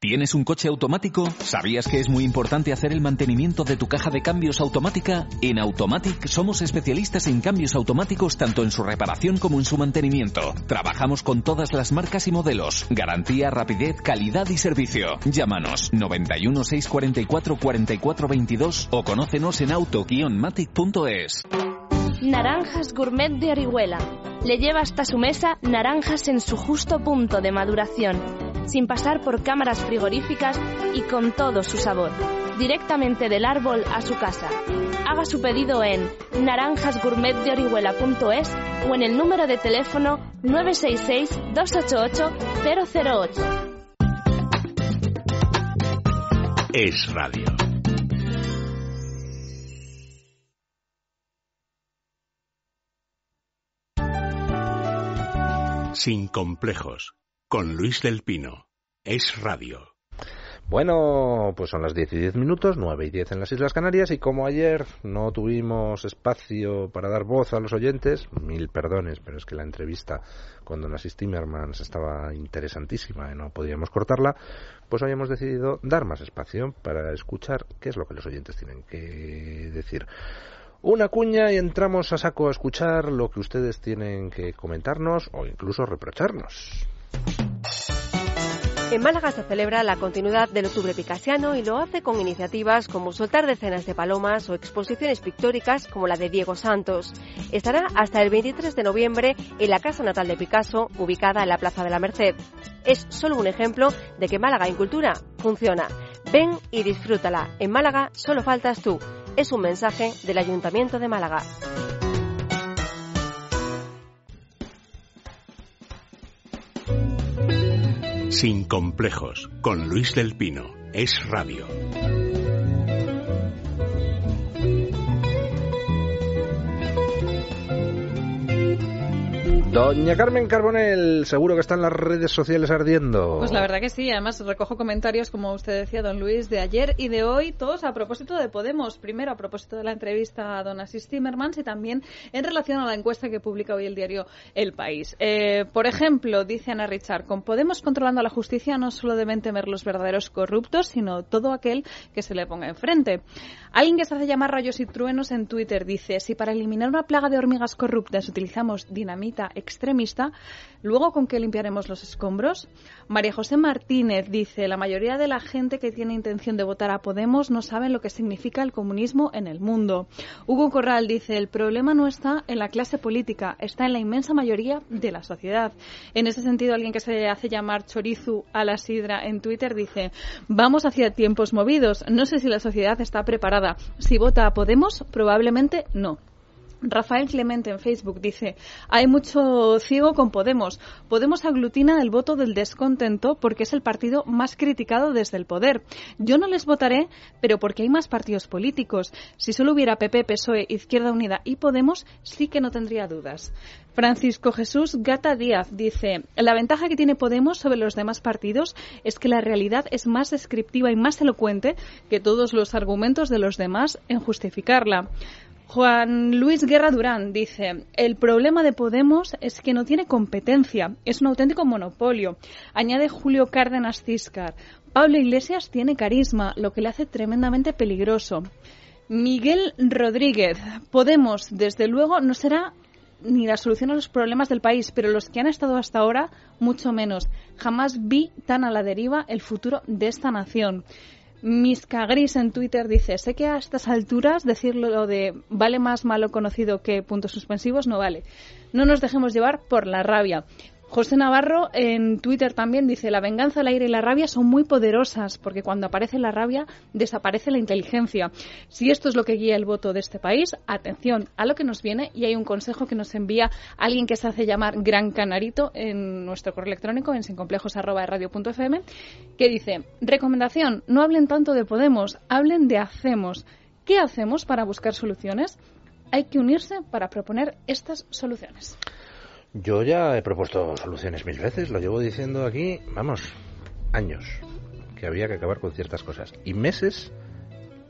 ¿Tienes un coche automático? ¿Sabías que es muy importante hacer el mantenimiento de tu caja de cambios automática? En Automatic somos especialistas en cambios automáticos tanto en su reparación como en su mantenimiento. Trabajamos con todas las marcas y modelos. Garantía, rapidez, calidad y servicio. Llámanos 91 644 44 22 o conócenos en auto-matic.es. Naranjas Gourmet de Orihuela. Le lleva hasta su mesa naranjas en su justo punto de maduración, sin pasar por cámaras frigoríficas y con todo su sabor, directamente del árbol a su casa. Haga su pedido en naranjasgourmetdeorihuela.es o en el número de teléfono 966 288 008. Es radio. Sin complejos, con Luis del Pino. Es radio. Bueno, pues son las 10 y 10 minutos, 9 y 10 en las Islas Canarias y como ayer no tuvimos espacio para dar voz a los oyentes, mil perdones, pero es que la entrevista con Don Asís Timmermans estaba interesantísima y no podíamos cortarla, pues hoy hemos decidido dar más espacio para escuchar qué es lo que los oyentes tienen que decir. Una cuña y entramos a saco a escuchar lo que ustedes tienen que comentarnos o incluso reprocharnos. En Málaga se celebra la continuidad del octubre picasiano y lo hace con iniciativas como soltar decenas de palomas o exposiciones pictóricas como la de Diego Santos. Estará hasta el 23 de noviembre en la casa natal de Picasso, ubicada en la Plaza de la Merced. Es solo un ejemplo de que Málaga en cultura funciona. Ven y disfrútala. En Málaga solo faltas tú. Es un mensaje del Ayuntamiento de Málaga. Sin complejos, con Luis del Pino. Es radio. Doña Carmen Carbonel, seguro que están las redes sociales ardiendo. Pues la verdad que sí, además recojo comentarios, como usted decía, don Luis, de ayer y de hoy, todos a propósito de Podemos. Primero, a propósito de la entrevista a don Asís Timmermans y también en relación a la encuesta que publica hoy el diario El País. Eh, por ejemplo, dice Ana Richard, con Podemos controlando la justicia no solo deben temer los verdaderos corruptos, sino todo aquel que se le ponga enfrente. Alguien que se hace llamar rayos y truenos en Twitter dice, si para eliminar una plaga de hormigas corruptas utilizamos dinamita, extremista, luego con qué limpiaremos los escombros. María José Martínez dice, la mayoría de la gente que tiene intención de votar a Podemos no sabe lo que significa el comunismo en el mundo. Hugo Corral dice, el problema no está en la clase política, está en la inmensa mayoría de la sociedad. En ese sentido, alguien que se hace llamar Chorizu a la sidra en Twitter dice, vamos hacia tiempos movidos, no sé si la sociedad está preparada. Si vota a Podemos, probablemente no. Rafael Clemente en Facebook dice, hay mucho ciego con Podemos. Podemos aglutina el voto del descontento porque es el partido más criticado desde el poder. Yo no les votaré, pero porque hay más partidos políticos. Si solo hubiera PP, PSOE, Izquierda Unida y Podemos, sí que no tendría dudas. Francisco Jesús Gata Díaz dice, la ventaja que tiene Podemos sobre los demás partidos es que la realidad es más descriptiva y más elocuente que todos los argumentos de los demás en justificarla. Juan Luis Guerra Durán dice, el problema de Podemos es que no tiene competencia, es un auténtico monopolio. Añade Julio Cárdenas Ciscar, Pablo Iglesias tiene carisma, lo que le hace tremendamente peligroso. Miguel Rodríguez, Podemos, desde luego, no será ni la solución a los problemas del país, pero los que han estado hasta ahora, mucho menos. Jamás vi tan a la deriva el futuro de esta nación. Misca Gris en Twitter dice, sé que a estas alturas decirlo de vale más malo conocido que puntos suspensivos no vale. No nos dejemos llevar por la rabia. José Navarro en Twitter también dice, la venganza, el aire y la rabia son muy poderosas, porque cuando aparece la rabia desaparece la inteligencia. Si esto es lo que guía el voto de este país, atención a lo que nos viene y hay un consejo que nos envía alguien que se hace llamar Gran Canarito en nuestro correo electrónico en sincomplejos.radio.fm, que dice, recomendación, no hablen tanto de Podemos, hablen de hacemos. ¿Qué hacemos para buscar soluciones? Hay que unirse para proponer estas soluciones. Yo ya he propuesto soluciones mil veces, lo llevo diciendo aquí, vamos, años, que había que acabar con ciertas cosas. Y meses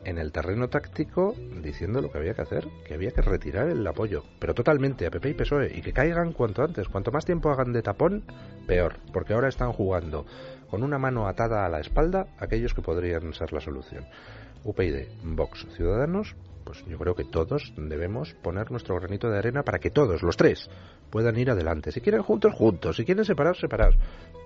en el terreno táctico diciendo lo que había que hacer, que había que retirar el apoyo, pero totalmente a PP y PSOE, y que caigan cuanto antes. Cuanto más tiempo hagan de tapón, peor, porque ahora están jugando con una mano atada a la espalda aquellos que podrían ser la solución. UPyD, Vox, Ciudadanos, pues yo creo que todos debemos poner nuestro granito de arena para que todos, los tres, puedan ir adelante. Si quieren juntos, juntos. Si quieren separados, separados.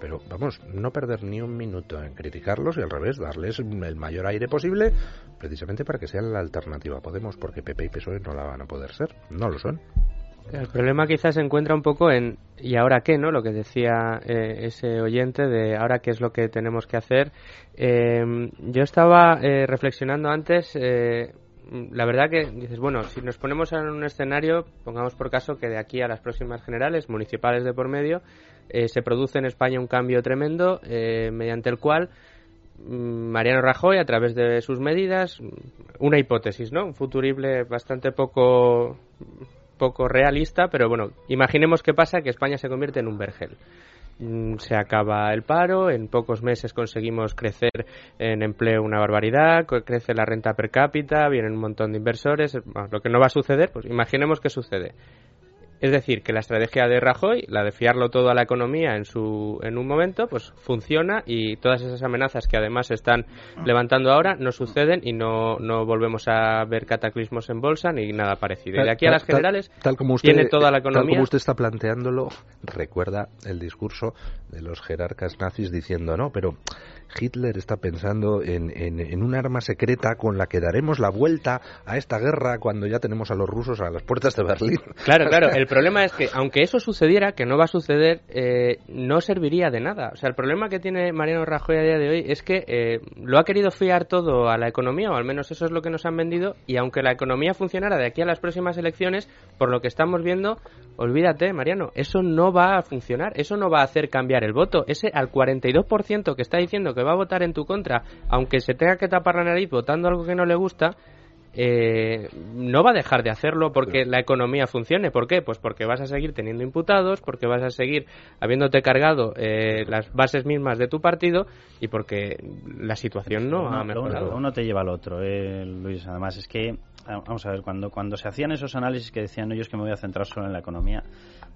Pero vamos, no perder ni un minuto en criticarlos y al revés, darles el mayor aire posible, precisamente para que sean la alternativa. Podemos, porque PP y PSOE no la van a poder ser. No lo son. El problema quizás se encuentra un poco en ¿y ahora qué? ¿no? Lo que decía eh, ese oyente de ahora qué es lo que tenemos que hacer. Eh, yo estaba eh, reflexionando antes Mm, la verdad que dices, bueno, si nos ponemos en un escenario, pongamos por caso que de aquí a las próximas generales, municipales de por medio, eh, se produce en España un cambio tremendo eh, mediante el cual mm, Mariano Rajoy, a través de sus medidas, mm, una hipótesis, ¿no? Un futurible bastante poco poco realista, pero bueno, imaginemos qué pasa que España se convierte en un vergel. Mm, se acaba el paro, en pocos meses conseguimos crecer en empleo una barbaridad, crece la renta per cápita, vienen un montón de inversores, lo que no va a suceder, pues imaginemos que sucede. Es decir, que la estrategia de Rajoy, la de fiarlo todo a la economía en, su, en un momento, pues funciona y todas esas amenazas que además se están levantando ahora no suceden y no, no volvemos a ver cataclismos en bolsa ni nada parecido. Y de aquí a las generales tal, como usted, tiene toda la economía. Tal como usted está planteándolo, recuerda el discurso de los jerarcas nazis diciendo, no, pero Hitler está pensando en, en, un arma secreta con la que daremos la vuelta a esta guerra cuando ya tenemos a los rusos a las puertas de Berlín. Claro, claro. [LAUGHS] El problema es que, aunque eso sucediera, que no va a suceder, eh, no serviría de nada. O sea, el problema que tiene Mariano Rajoy a día de hoy es que eh, lo ha querido fiar todo a la economía, o al menos eso es lo que nos han vendido, y aunque la economía funcionara de aquí a las próximas elecciones, por lo que estamos viendo, olvídate, Mariano, eso no va a funcionar, eso no va a hacer cambiar el voto. Ese al 42% que está diciendo que va a votar en tu contra, aunque se tenga que tapar la nariz votando algo que no le gusta, eh, no va a dejar de hacerlo porque la economía funcione. ¿Por qué? Pues porque vas a seguir teniendo imputados, porque vas a seguir habiéndote cargado eh, las bases mismas de tu partido y porque la situación no ha mejorado. Uno, te lleva al otro, eh, Luis. Además, es que vamos a ver, cuando, cuando se hacían esos análisis que decían ellos que me voy a centrar solo en la economía,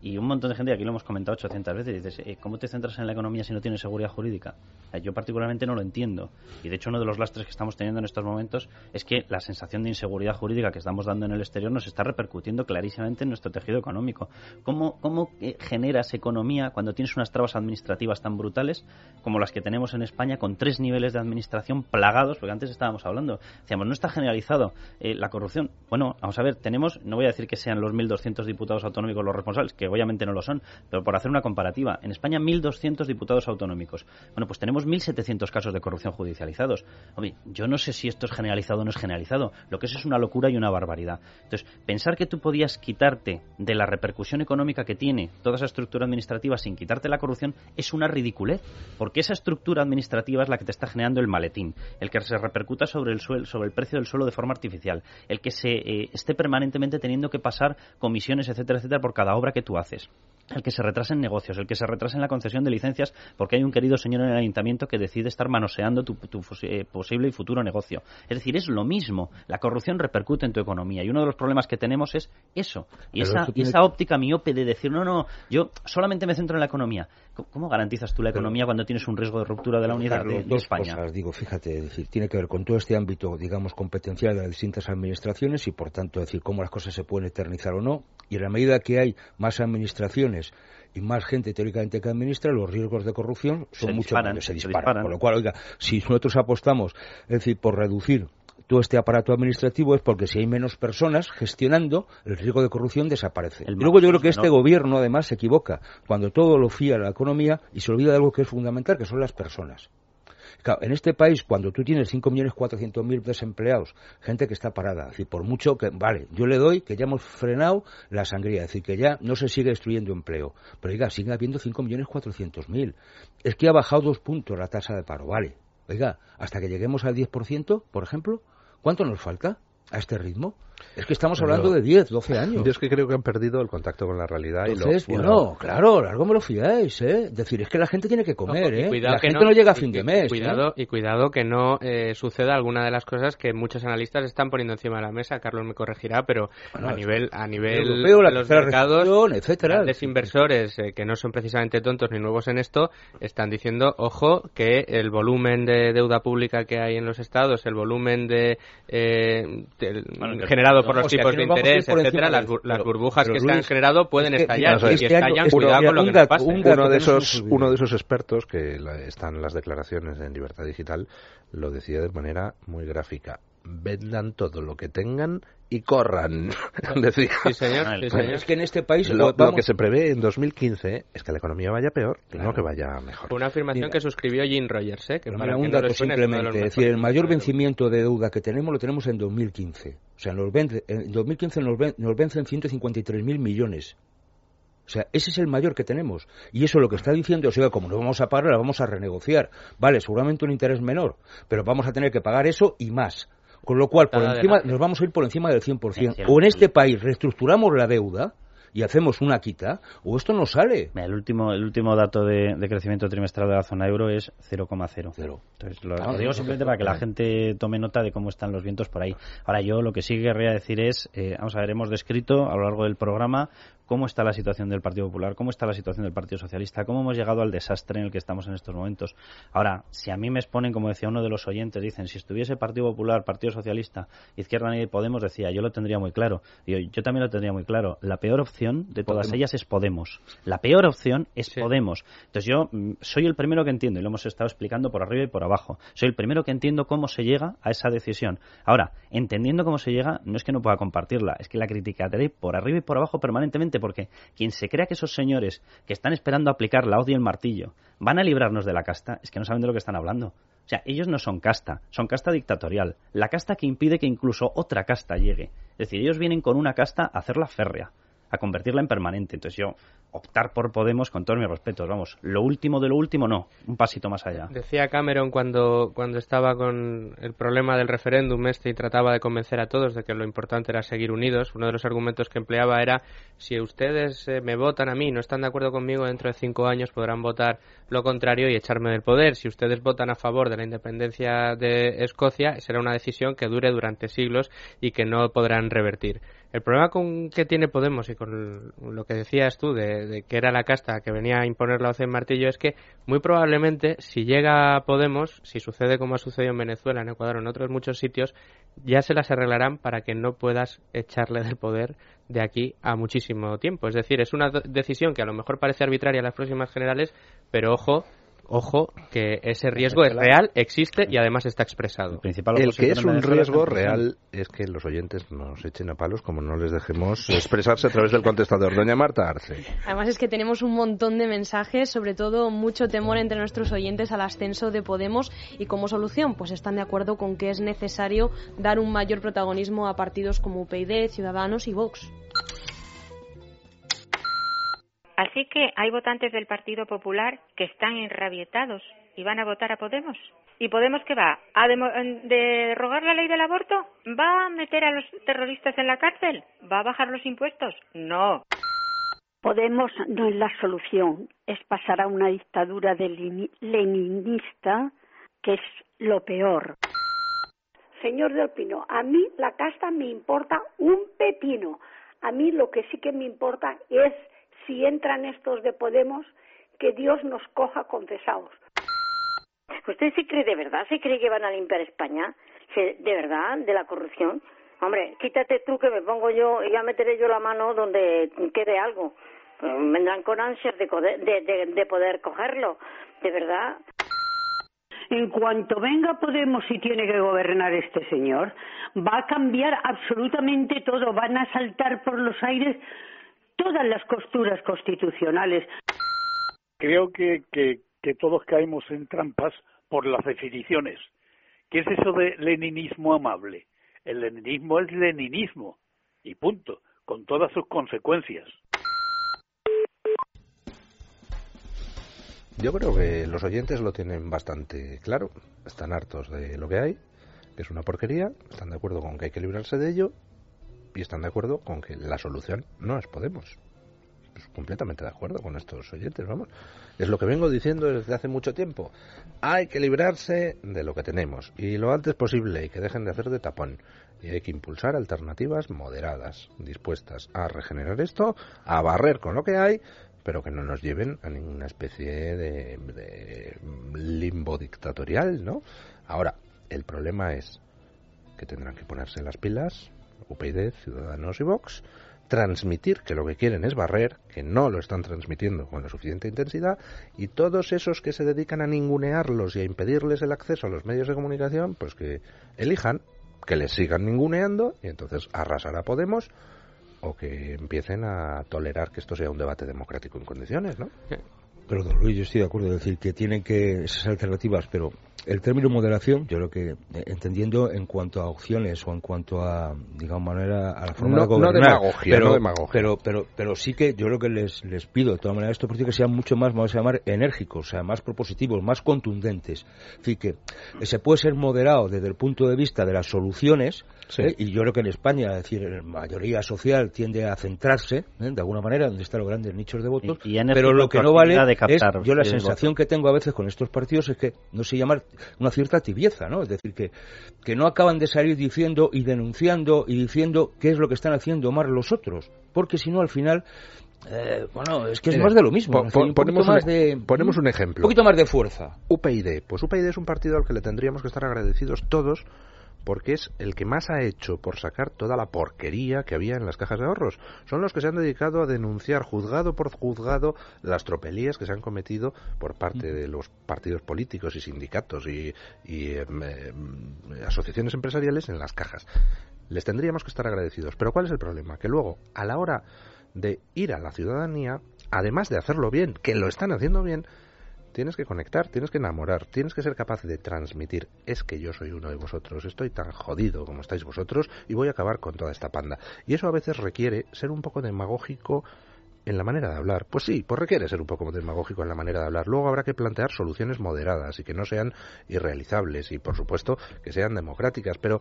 y un montón de gente, aquí lo hemos comentado 800 veces, dices, eh, ¿cómo te centras en la economía si no tienes seguridad jurídica? yo particularmente no lo entiendo. Y de hecho uno de los lastres que estamos teniendo en estos momentos es que la sensación de inseguridad jurídica que estamos dando en el exterior nos está repercutiendo clarísimamente en nuestro tejido económico. ¿Cómo, cómo eh, generas economía cuando tienes unas trabas administrativas tan brutales como las que tenemos en España con tres niveles de administración plagados? Porque antes estábamos hablando, decíamos, no está generalizado eh, la corrupción. Bueno, vamos a ver, tenemos, no voy a decir que sean los 1.200 diputados autonómicos los responsables, que obviamente no lo son, pero por hacer una comparativa, en España 1.200 diputados autonómicos. Bueno, pues tenemos 1.700 casos de corrupción judicializados. Hombre, yo no sé si esto es generalizado o no es generalizado. Lo que es es una locura y una barbaridad. Entonces, pensar que tú podías quitarte de la repercusión económica que tiene toda esa estructura administrativa sin quitarte la corrupción es una ridiculez, porque esa estructura administrativa es la que te está generando el maletín, el que se repercuta sobre el suelo, sobre el precio del suelo de forma artificial, el que se eh, esté permanentemente teniendo que pasar comisiones, etcétera, etcétera, por cada obra que tú haces el que se retrasen negocios, el que se retrase en la concesión de licencias porque hay un querido señor en el ayuntamiento que decide estar manoseando tu, eh, posible y futuro negocio. Es decir, es lo mismo. La corrupción repercute en tu economía y uno de los problemas que tenemos es eso. Y esa, esa, óptica miope de decir, no, no, yo solamente me centro en la economía. ¿Cómo, garantizas tú la economía cuando tienes un riesgo de ruptura de la unidad de, dos España? Cosas, digo, fíjate, decir, tiene que ver con todo este ámbito, digamos, competencial de las distintas administraciones y, por tanto, decir cómo las cosas se pueden eternizar o no. Y en la medida que hay más administraciones y más gente teóricamente que administra, los riesgos de corrupción son mucho mayores, se, disparan. Por lo cual, oiga, si nosotros apostamos, es decir, por reducir todo este aparato administrativo es porque si hay menos personas gestionando, el riesgo de corrupción desaparece. y luego yo creo que este gobierno además se equivoca cuando todo lo fía a la economía y se olvida de algo que es fundamental, que son las personas en este país, cuando tú tienes 5.400.000 desempleados, gente que está parada, es por mucho que, vale, yo le doy que ya hemos frenado la sangría, es decir, que ya no se sigue destruyendo empleo, pero oiga, sigue habiendo 5.400.000. Es que ha bajado dos puntos la tasa de paro, vale. Oiga, hasta que lleguemos al 10%, por ejemplo, ¿cuánto nos falta a este ritmo? Es que estamos hablando de 10, 12 años. Yo es que creo que han perdido el contacto con la realidad. Entonces, y lo, bueno, claro, largo me lo fiáis, ¿eh? Decir, es que la gente tiene que comer, ¿eh? la gente no, llega a fin de mes. Cuidado, ¿eh? Y cuidado que no eh, suceda alguna de las cosas que muchos analistas están poniendo encima de la mesa. Carlos me corregirá, pero a nivel a nivel de los mercados, etcétera. grandes inversores eh, que no son precisamente tontos ni nuevos en esto, están diciendo, ojo, que el volumen de deuda pública que hay en los estados, el volumen de, generado por los tipos de interés, etcétera, las, burbujas que se han generado pueden estallar. y este estallan, cuidado con lo que nos pase. Uno de, esos, uno de esos expertos, que están en las declaraciones en Libertad Digital, lo decía de manera muy gráfica. Vendan todo lo que tengan y corran. [LAUGHS] Decía. Sí, señor. Es que en este país lo, que se prevé en 2015 es que la economía vaya peor, no que vaya mejor. Una afirmación que suscribió Jim Rogers, ¿eh? que para un dato simplemente, es decir, el mayor vencimiento de deuda que tenemos lo tenemos en 2015. O sea, nos vence, en 2015 nos, ven, nos vencen 153.000 millones. O sea, ese es el mayor que tenemos. Y eso lo que está diciendo, o sea, como no vamos a pagar, la vamos a renegociar. Vale, seguramente un interés menor, pero vamos a tener que pagar eso y más. Con lo cual, por encima, nos vamos a ir por encima del 100%. O en este país reestructuramos la deuda, y hacemos una quita, o esto no sale. el último el último dato de, crecimiento trimestral de la zona euro es 0,0. Entonces, lo, digo simplemente para que la gente tome nota de cómo están los vientos por ahí. Ahora, yo lo que sí querría decir es, eh, vamos a ver, hemos descrito a lo largo del programa cómo está la situación del Partido Popular, cómo está la situación del Partido Socialista, cómo hemos llegado al desastre en el que estamos en estos momentos. Ahora, si a mí me exponen, como decía uno de los oyentes, dicen, si estuviese Partido Popular, Partido Socialista, Izquierda Unida y Podemos, decía, yo lo tendría muy claro. Yo, yo también lo tendría muy claro. La peor opción de todas ellas es Podemos. La peor opción es Podemos. Entonces yo mm, soy el primero que entiendo, y lo hemos estado explicando por arriba y por abajo, soy el primero que entiendo cómo se llega a esa decisión. Ahora, entendiendo cómo se llega, no es que no pueda compartirla, es que la criticaré por arriba y por abajo permanentemente porque quien se crea que esos señores que están esperando aplicar la hoz y el martillo van a librarnos de la casta, es que no saben de lo que están hablando. O sea, ellos no son casta, son casta dictatorial. La casta que impide que incluso otra casta llegue. Es decir, ellos vienen con una casta a hacerla férrea, a convertirla en permanente. Entonces yo, optar por Podemos con todos mis respetos. Vamos, lo último de lo último no, un pasito más allá. Decía Cameron cuando, cuando estaba con el problema del referéndum este y trataba de convencer a todos de que lo importante era seguir unidos, uno de los argumentos que empleaba era si ustedes eh, me votan a mí, no están de acuerdo conmigo, dentro de cinco años podrán votar lo contrario y echarme del poder. Si ustedes votan a favor de la independencia de Escocia, será una decisión que dure durante siglos y que no podrán revertir. El problema con que tiene Podemos y con lo que decías tú de, que era la casta que venía a imponer la OCE en martillo es que muy probablemente si llega Podemos, si sucede como ha sucedido en Venezuela, en Ecuador en otros muchos sitios, ya se las arreglarán para que no puedas echarle del poder de aquí a muchísimo tiempo. Es decir, es una decisión que a lo mejor parece arbitraria en las próximas generales, pero ojo, ojo que ese riesgo es real, existe y además está expresado. El, principal el que es un riesgo real es que los oyentes nos echen a palos como no les dejemos [LAUGHS] expresarse a través del contestador. Doña Marta Arce. Además es que tenemos un montón de mensajes, sobre todo mucho temor entre nuestros oyentes al ascenso de Podemos y como solución pues están de acuerdo con que es necesario dar un mayor protagonismo a partidos como UPyD, Ciudadanos y Vox. Así que hay votantes del Partido Popular que están enrabietados y van a votar a Podemos. ¿Y Podemos qué va? ¿A derogar la ley del aborto? ¿Va a meter a los terroristas en la cárcel? ¿Va a bajar los impuestos? No. Podemos no es la solución, es pasar a una dictadura leninista que es lo peor. Señor Del Pino, a mí la casta me importa un pepino. A mí lo que sí que me importa es si entran estos de Podemos, que Dios nos coja confesados. ¿Usted se cree de verdad, se cree que van a limpiar España? ¿De verdad? ¿De la corrupción? Hombre, quítate tú que me pongo yo y ya meteré yo la mano donde quede algo. Vendrán con ansias de, de, de poder cogerlo. ¿De verdad? En cuanto venga Podemos y tiene que gobernar este señor, va a cambiar absolutamente todo. Van a saltar por los aires todas las costuras constitucionales. Creo que, que, todos caemos en trampas por las definiciones. ¿Qué es eso de leninismo amable? El leninismo es leninismo y punto, con todas sus consecuencias. Yo creo que los oyentes lo tienen bastante claro. Están hartos de lo que hay, que es una porquería, están de acuerdo con que hay que librarse de ello y están de acuerdo con que la solución no es Podemos. Pues completamente de acuerdo con estos oyentes, vamos. Es lo que vengo diciendo desde hace mucho tiempo. Hay que librarse de lo que tenemos y lo antes posible y que dejen de hacer de tapón. Y hay que impulsar alternativas moderadas, dispuestas a regenerar esto, a barrer con lo que hay, pero que no nos lleven a ninguna especie de, de limbo dictatorial, ¿no? Ahora, el problema es que tendrán que ponerse las pilas, UPyD, Ciudadanos y Vox, transmitir que lo que quieren es barrer, que no lo están transmitiendo con la suficiente intensidad, y todos esos que se dedican a ningunearlos y a impedirles el acceso a los medios de comunicación, pues que elijan que les sigan ninguneando y entonces arrasar a Podemos o que empiecen a tolerar que esto sea un debate democrático en condiciones, ¿no? Pero, don Luis, yo estoy de acuerdo en decir que tienen que esas alternativas, pero el término moderación, yo creo que eh, entendiendo en cuanto a opciones o en cuanto a, digamos, manera, a la forma de gobernar. demagogia, pero, no demagogia. Pero, pero, pero sí que yo creo que les, les pido de todas maneras estos partidos que sean mucho más, vamos a llamar, enérgicos, o sea, más propositivos, más contundentes. Es decir, que se puede ser moderado desde el punto de vista de las soluciones, ¿eh? y yo creo que en España, es decir, la mayoría social tiende a centrarse, ¿eh? de alguna manera, donde están los grandes nichos de votos, pero lo que no vale es, yo la sensación que tengo a veces con estos partidos es que, no sé llamar una cierta tibieza, ¿no? Es decir, que, que no acaban de salir diciendo y denunciando y diciendo qué es lo que están haciendo mal los otros, porque si no, al final eh, bueno, es que es más de lo mismo. ponemos, más un, de, ponemos un ejemplo. Un poquito más de fuerza. UPyD. Pues UPyD es un partido al que le tendríamos que estar agradecidos todos porque es el que más ha hecho por sacar toda la porquería que había en las cajas de ahorros. Son los que se han dedicado a denunciar juzgado por juzgado las tropelías que se han cometido por parte de los partidos políticos y sindicatos y, em, em, asociaciones empresariales en las cajas. Les tendríamos que estar agradecidos. Pero ¿cuál es el problema? Que luego, a la hora de ir a la ciudadanía, además de hacerlo bien, que lo están haciendo bien, Tienes que conectar, tienes que enamorar, tienes que ser capaz de transmitir. Es que yo soy uno de vosotros, estoy tan jodido como estáis vosotros y voy a acabar con toda esta panda. Y eso a veces requiere ser un poco demagógico en la manera de hablar. Pues sí, pues requiere ser un poco demagógico en la manera de hablar. Luego habrá que plantear soluciones moderadas y que no sean irrealizables y, por supuesto, que sean democráticas. Pero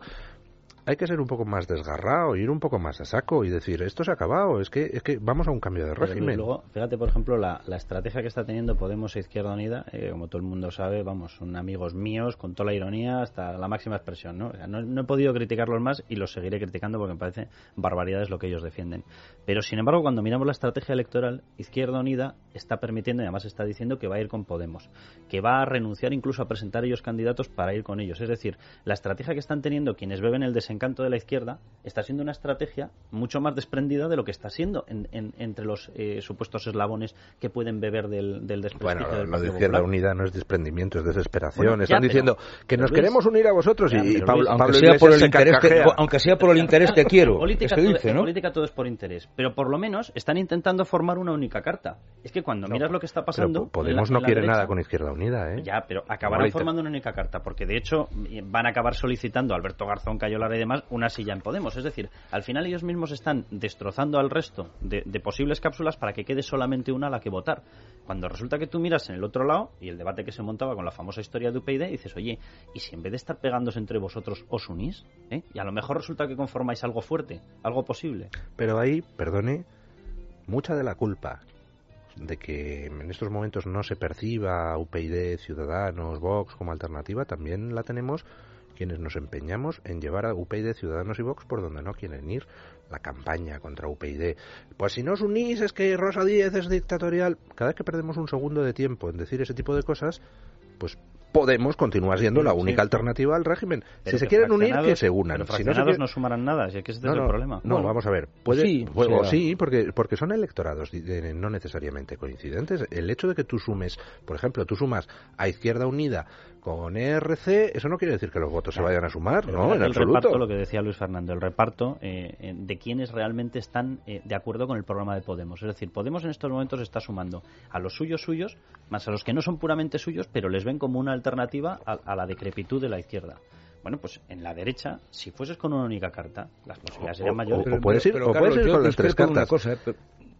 hay que ser un poco más desgarrado, ir un poco más a saco y decir, esto se ha acabado, es que, es que vamos a un cambio de régimen. luego, fíjate, por ejemplo, la, estrategia que está teniendo Podemos e Izquierda Unida, eh, como todo el mundo sabe, vamos, son amigos míos, con toda la ironía hasta la máxima expresión, ¿no? no, he podido criticarlos más y los seguiré criticando porque me parece barbaridades lo que ellos defienden. Pero, sin embargo, cuando miramos la estrategia electoral, Izquierda Unida está permitiendo, y además está diciendo que va a ir con Podemos, que va a renunciar incluso a presentar ellos candidatos para ir con ellos. Es decir, la estrategia que están teniendo quienes beben el desencanto encanto de la izquierda está siendo una estrategia mucho más desprendida de lo que está siendo entre los eh, supuestos eslabones que pueden beber del, del desprestigio bueno, del lo de Izquierda Unida no es desprendimiento, es desesperación. Están diciendo que nos queremos unir a vosotros y, Pablo, aunque, sea por el interés que, aunque sea por el interés [LAUGHS] que quiero. Política, es que dice, ¿no? política todo es por interés, pero por lo menos están intentando formar una única carta. Es que cuando miras lo que está pasando... Podemos no quiere nada con Izquierda Unida, ¿eh? Ya, pero acabarán formando una única carta, porque de hecho van a acabar solicitando a Alberto Garzón, Cayolara y demás una silla en Podemos. Es decir, al final ellos mismos están destrozando al resto de, posibles cápsulas para que quede solamente una a la que votar. Cuando resulta que tú miras en el otro lado, y el debate que se montaba con la famosa historia de UPyD, dices, oye, ¿y si en vez de estar pegándose entre vosotros os unís? ¿Eh? Y a lo mejor resulta que conformáis algo fuerte, algo posible. Pero ahí, perdone, mucha de la culpa de que en estos momentos no se perciba UPyD, Ciudadanos, Vox como alternativa, también la tenemos quienes nos empeñamos en llevar a UPyD, Ciudadanos y Vox por donde no quieren ir. La campaña contra UPyD. Pues si no os unís es que Rosa Díez es dictatorial. Cada vez que perdemos un segundo de tiempo en decir ese tipo de cosas, pues Podemos continuar siendo la única alternativa al régimen. si se quieren unir, que se unan. si no, se no sumarán nada, si es que ese es el problema. No, vamos a ver. Puede, sí, sí porque, porque son electorados no necesariamente coincidentes. El hecho de que tú sumes, por ejemplo, tú sumas a Izquierda Unida con ERC, eso no quiere decir que los votos se vayan a sumar, ¿no? En el absoluto. reparto, lo que decía Luis Fernando, el reparto eh, de quienes realmente están eh, de acuerdo con el programa de Podemos. Es decir, Podemos en estos momentos está sumando a los suyos suyos, más a los que no son puramente suyos, pero les ven como una alternativa a, la decrepitud de la izquierda. Bueno, pues en la derecha, si fueses con una única carta, las posibilidades serían mayores. O, puedes ir, con las tres cartas.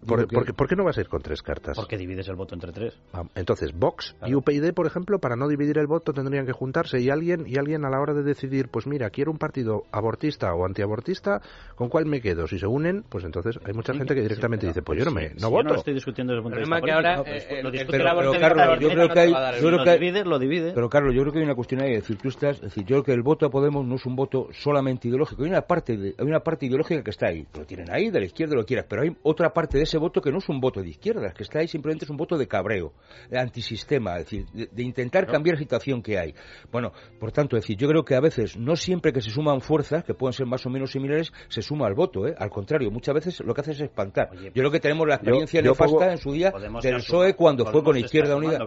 ¿Por, qué no vas a ir con tres cartas? Porque divides el voto entre tres. Ah, entonces, Vox y UPyD, por ejemplo, para no dividir el voto tendrían que juntarse y alguien y alguien a la hora de decidir, pues mira, quiero un partido abortista o antiabortista, ¿con cuál me quedo? Si se unen, pues entonces hay mucha gente que directamente dice, pues yo no me no voto. Yo no estoy discutiendo desde el punto de vista que ahora eh, lo discute pero, Carlos, yo creo que hay, yo creo que lo divide, lo divide. Pero Carlos, yo creo que hay una cuestión ahí, es decir, tú estás, es decir, yo creo que el voto a Podemos no es un voto solamente ideológico, hay una parte de, hay una parte ideológica que está ahí, lo tienen ahí, de la izquierda lo quieras, pero hay otra parte de ese voto que no es un voto de izquierdas, que está ahí simplemente es un voto de cabreo, de antisistema, es decir, de, intentar cambiar la situación que hay. Bueno, por tanto, es decir, yo creo que a veces, no siempre que se suman fuerzas, que pueden ser más o menos similares, se suma al voto, ¿eh? al contrario, muchas veces lo que hace es espantar. yo creo que tenemos la experiencia nefasta en su día del PSOE cuando fue con Izquierda Unida.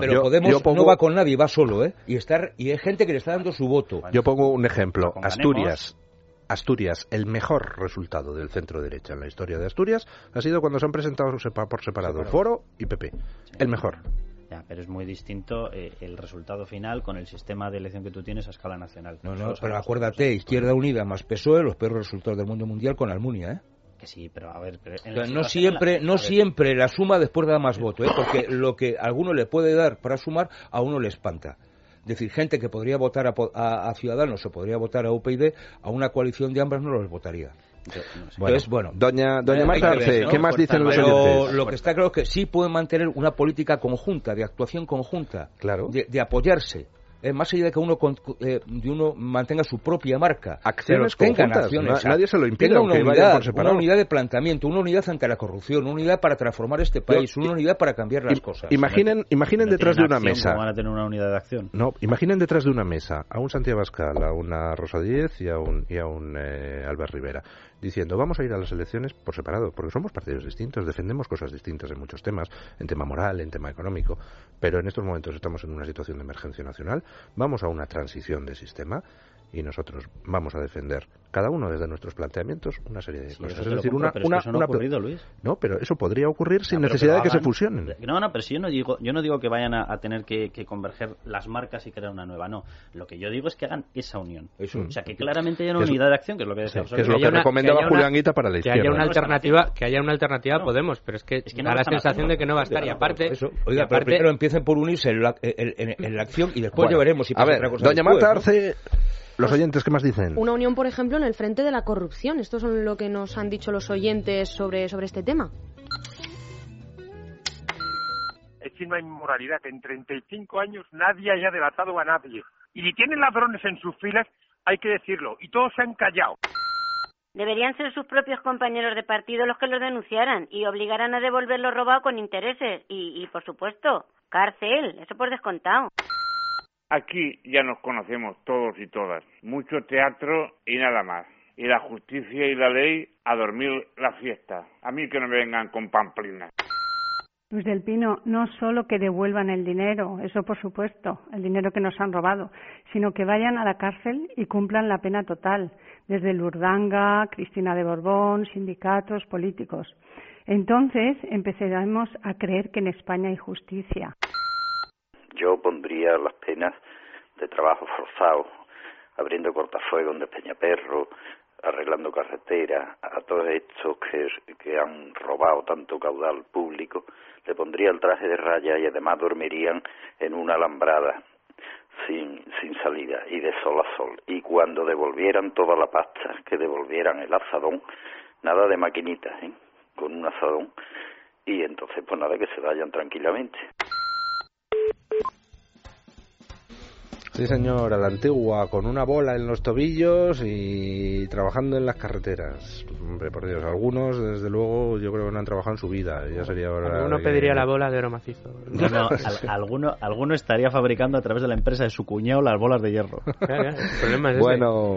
pero Podemos no va con nadie, va solo, ¿eh? Y, estar, y hay gente que le está dando su voto. Yo pongo un ejemplo. Asturias Asturias, el mejor resultado del centro derecha en la historia de Asturias ha sido cuando se han presentado por separado Foro y PP. El mejor. Ya, pero es muy distinto eh, el resultado final con el sistema de elección que tú tienes a escala nacional. No, no, pero acuérdate, Izquierda Unida más PSOE, los peores resultados del mundo mundial con Almunia, ¿eh? Que sí, pero a ver... no siempre, no siempre la suma después da más voto, ¿eh? Porque lo que a alguno le puede dar para sumar, a uno le espanta decir, gente que podría votar a, Ciudadanos o podría votar a UPyD, a una coalición de ambas no los votaría. bueno, doña, doña ¿qué más dicen los oyentes? Lo que está claro es que sí pueden mantener una política conjunta, de actuación conjunta, claro. de apoyarse eh, más allá de que uno, eh, de uno mantenga su propia marca, acciones conjuntas, nadie se lo impide, una unidad, una unidad de planteamiento, una unidad ante la corrupción, una unidad para transformar este país, una unidad para cambiar las cosas. Imaginen, imaginen detrás de una mesa. van a tener una unidad de acción? No, imaginen detrás de una mesa a un Santiago Abascal, a una Rosa Díez y a un, y a un eh, Albert Rivera diciendo vamos a ir a las elecciones por separado, porque somos partidos distintos, defendemos cosas distintas en muchos temas, en tema moral, en tema económico, pero en estos momentos estamos en una situación de emergencia nacional, vamos a una transición de sistema y nosotros vamos a defender cada uno desde nuestros planteamientos una serie de cosas. es decir, una, una, eso no ha ocurrido, Luis. No, pero eso podría ocurrir sin necesidad de que se fusionen. No, no, pero si yo no digo, yo no digo que vayan a, tener que, converger las marcas y crear una nueva, no. Lo que yo digo es que hagan esa unión. O sea, que claramente haya una unidad de acción, que es lo que decía. que es lo que, recomendaba Julián Guita para la izquierda. Que haya una alternativa, que haya una alternativa Podemos, pero es que, da la sensación de que no va a estar. Y aparte, eso. Oiga, pero primero empiecen por unirse en la, en, la acción y después ya veremos si pasa a ver, otra cosa. Doña Marta Arce los oyentes, ¿qué más dicen? Una unión, por ejemplo, en el frente de la corrupción. Esto es lo que nos han dicho los oyentes sobre, sobre este tema. Es que no hay moralidad, que en 35 años nadie haya delatado a nadie. Y si tienen ladrones en sus filas, hay que decirlo. Y todos se han callado. Deberían ser sus propios compañeros de partido los que lo denunciaran y obligaran a devolver lo robado con intereses. Y, y por supuesto, cárcel, eso por descontado. Aquí ya nos conocemos todos y todas. Mucho teatro y nada más. Y la justicia y la ley a dormir la fiesta. A mí que no me vengan con pamplinas. Luis del Pino, no solo que devuelvan el dinero, eso por supuesto, el dinero que nos han robado, sino que vayan a la cárcel y cumplan la pena total, desde Lurdanga, Cristina de Borbón, sindicatos, políticos. Entonces empezaremos a creer que en España hay justicia yo pondría las penas de trabajo forzado, abriendo cortafuegos de Peñaperro, arreglando carreteras, a todos estos que, que han robado tanto caudal público, le pondría el traje de raya y además dormirían en una alambrada sin, sin salida y de sol a sol. Y cuando devolvieran toda la pasta, que devolvieran el azadón, nada de maquinitas, ¿eh? con un azadón, y entonces pues nada, que se vayan tranquilamente. Sí, señor, a la antigua, con una bola en los tobillos y trabajando en las carreteras. Hombre, por Dios, algunos, desde luego, yo creo que no han trabajado en su vida. Ya sería Uno pediría la bola de oro macizo. No, alguno, alguno estaría fabricando a través de la empresa de su cuñado las bolas de hierro. bueno,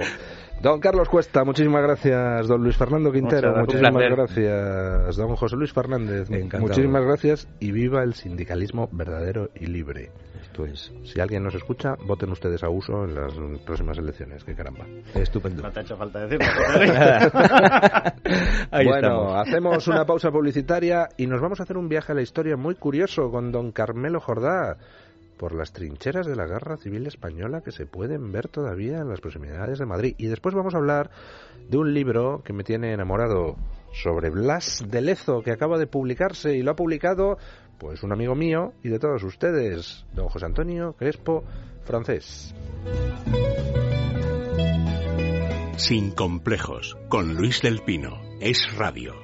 Don Carlos Cuesta, muchísimas gracias. Don Luis Fernando Quintero, muchísimas gracias. Don José Luis Fernández, muchísimas gracias. Y viva el sindicalismo verdadero y libre. Pues si alguien nos escucha, voten ustedes a uso en las próximas elecciones. Que caramba. Estupendo. No te ha hecho falta decirlo. [LAUGHS] bueno, hacemos una [LAUGHS] pausa publicitaria y nos vamos a hacer un viaje a la historia muy curioso con don Carmelo Jordá por las trincheras de la Guerra Civil Española que se pueden ver todavía en las proximidades de Madrid. Y después vamos a hablar de un libro que me tiene enamorado sobre Blas de Lezo que acaba de publicarse y lo ha publicado pues un amigo mío y de todos ustedes, don José Antonio Crespo, francés. Sin complejos, con Luis del Pino, es radio.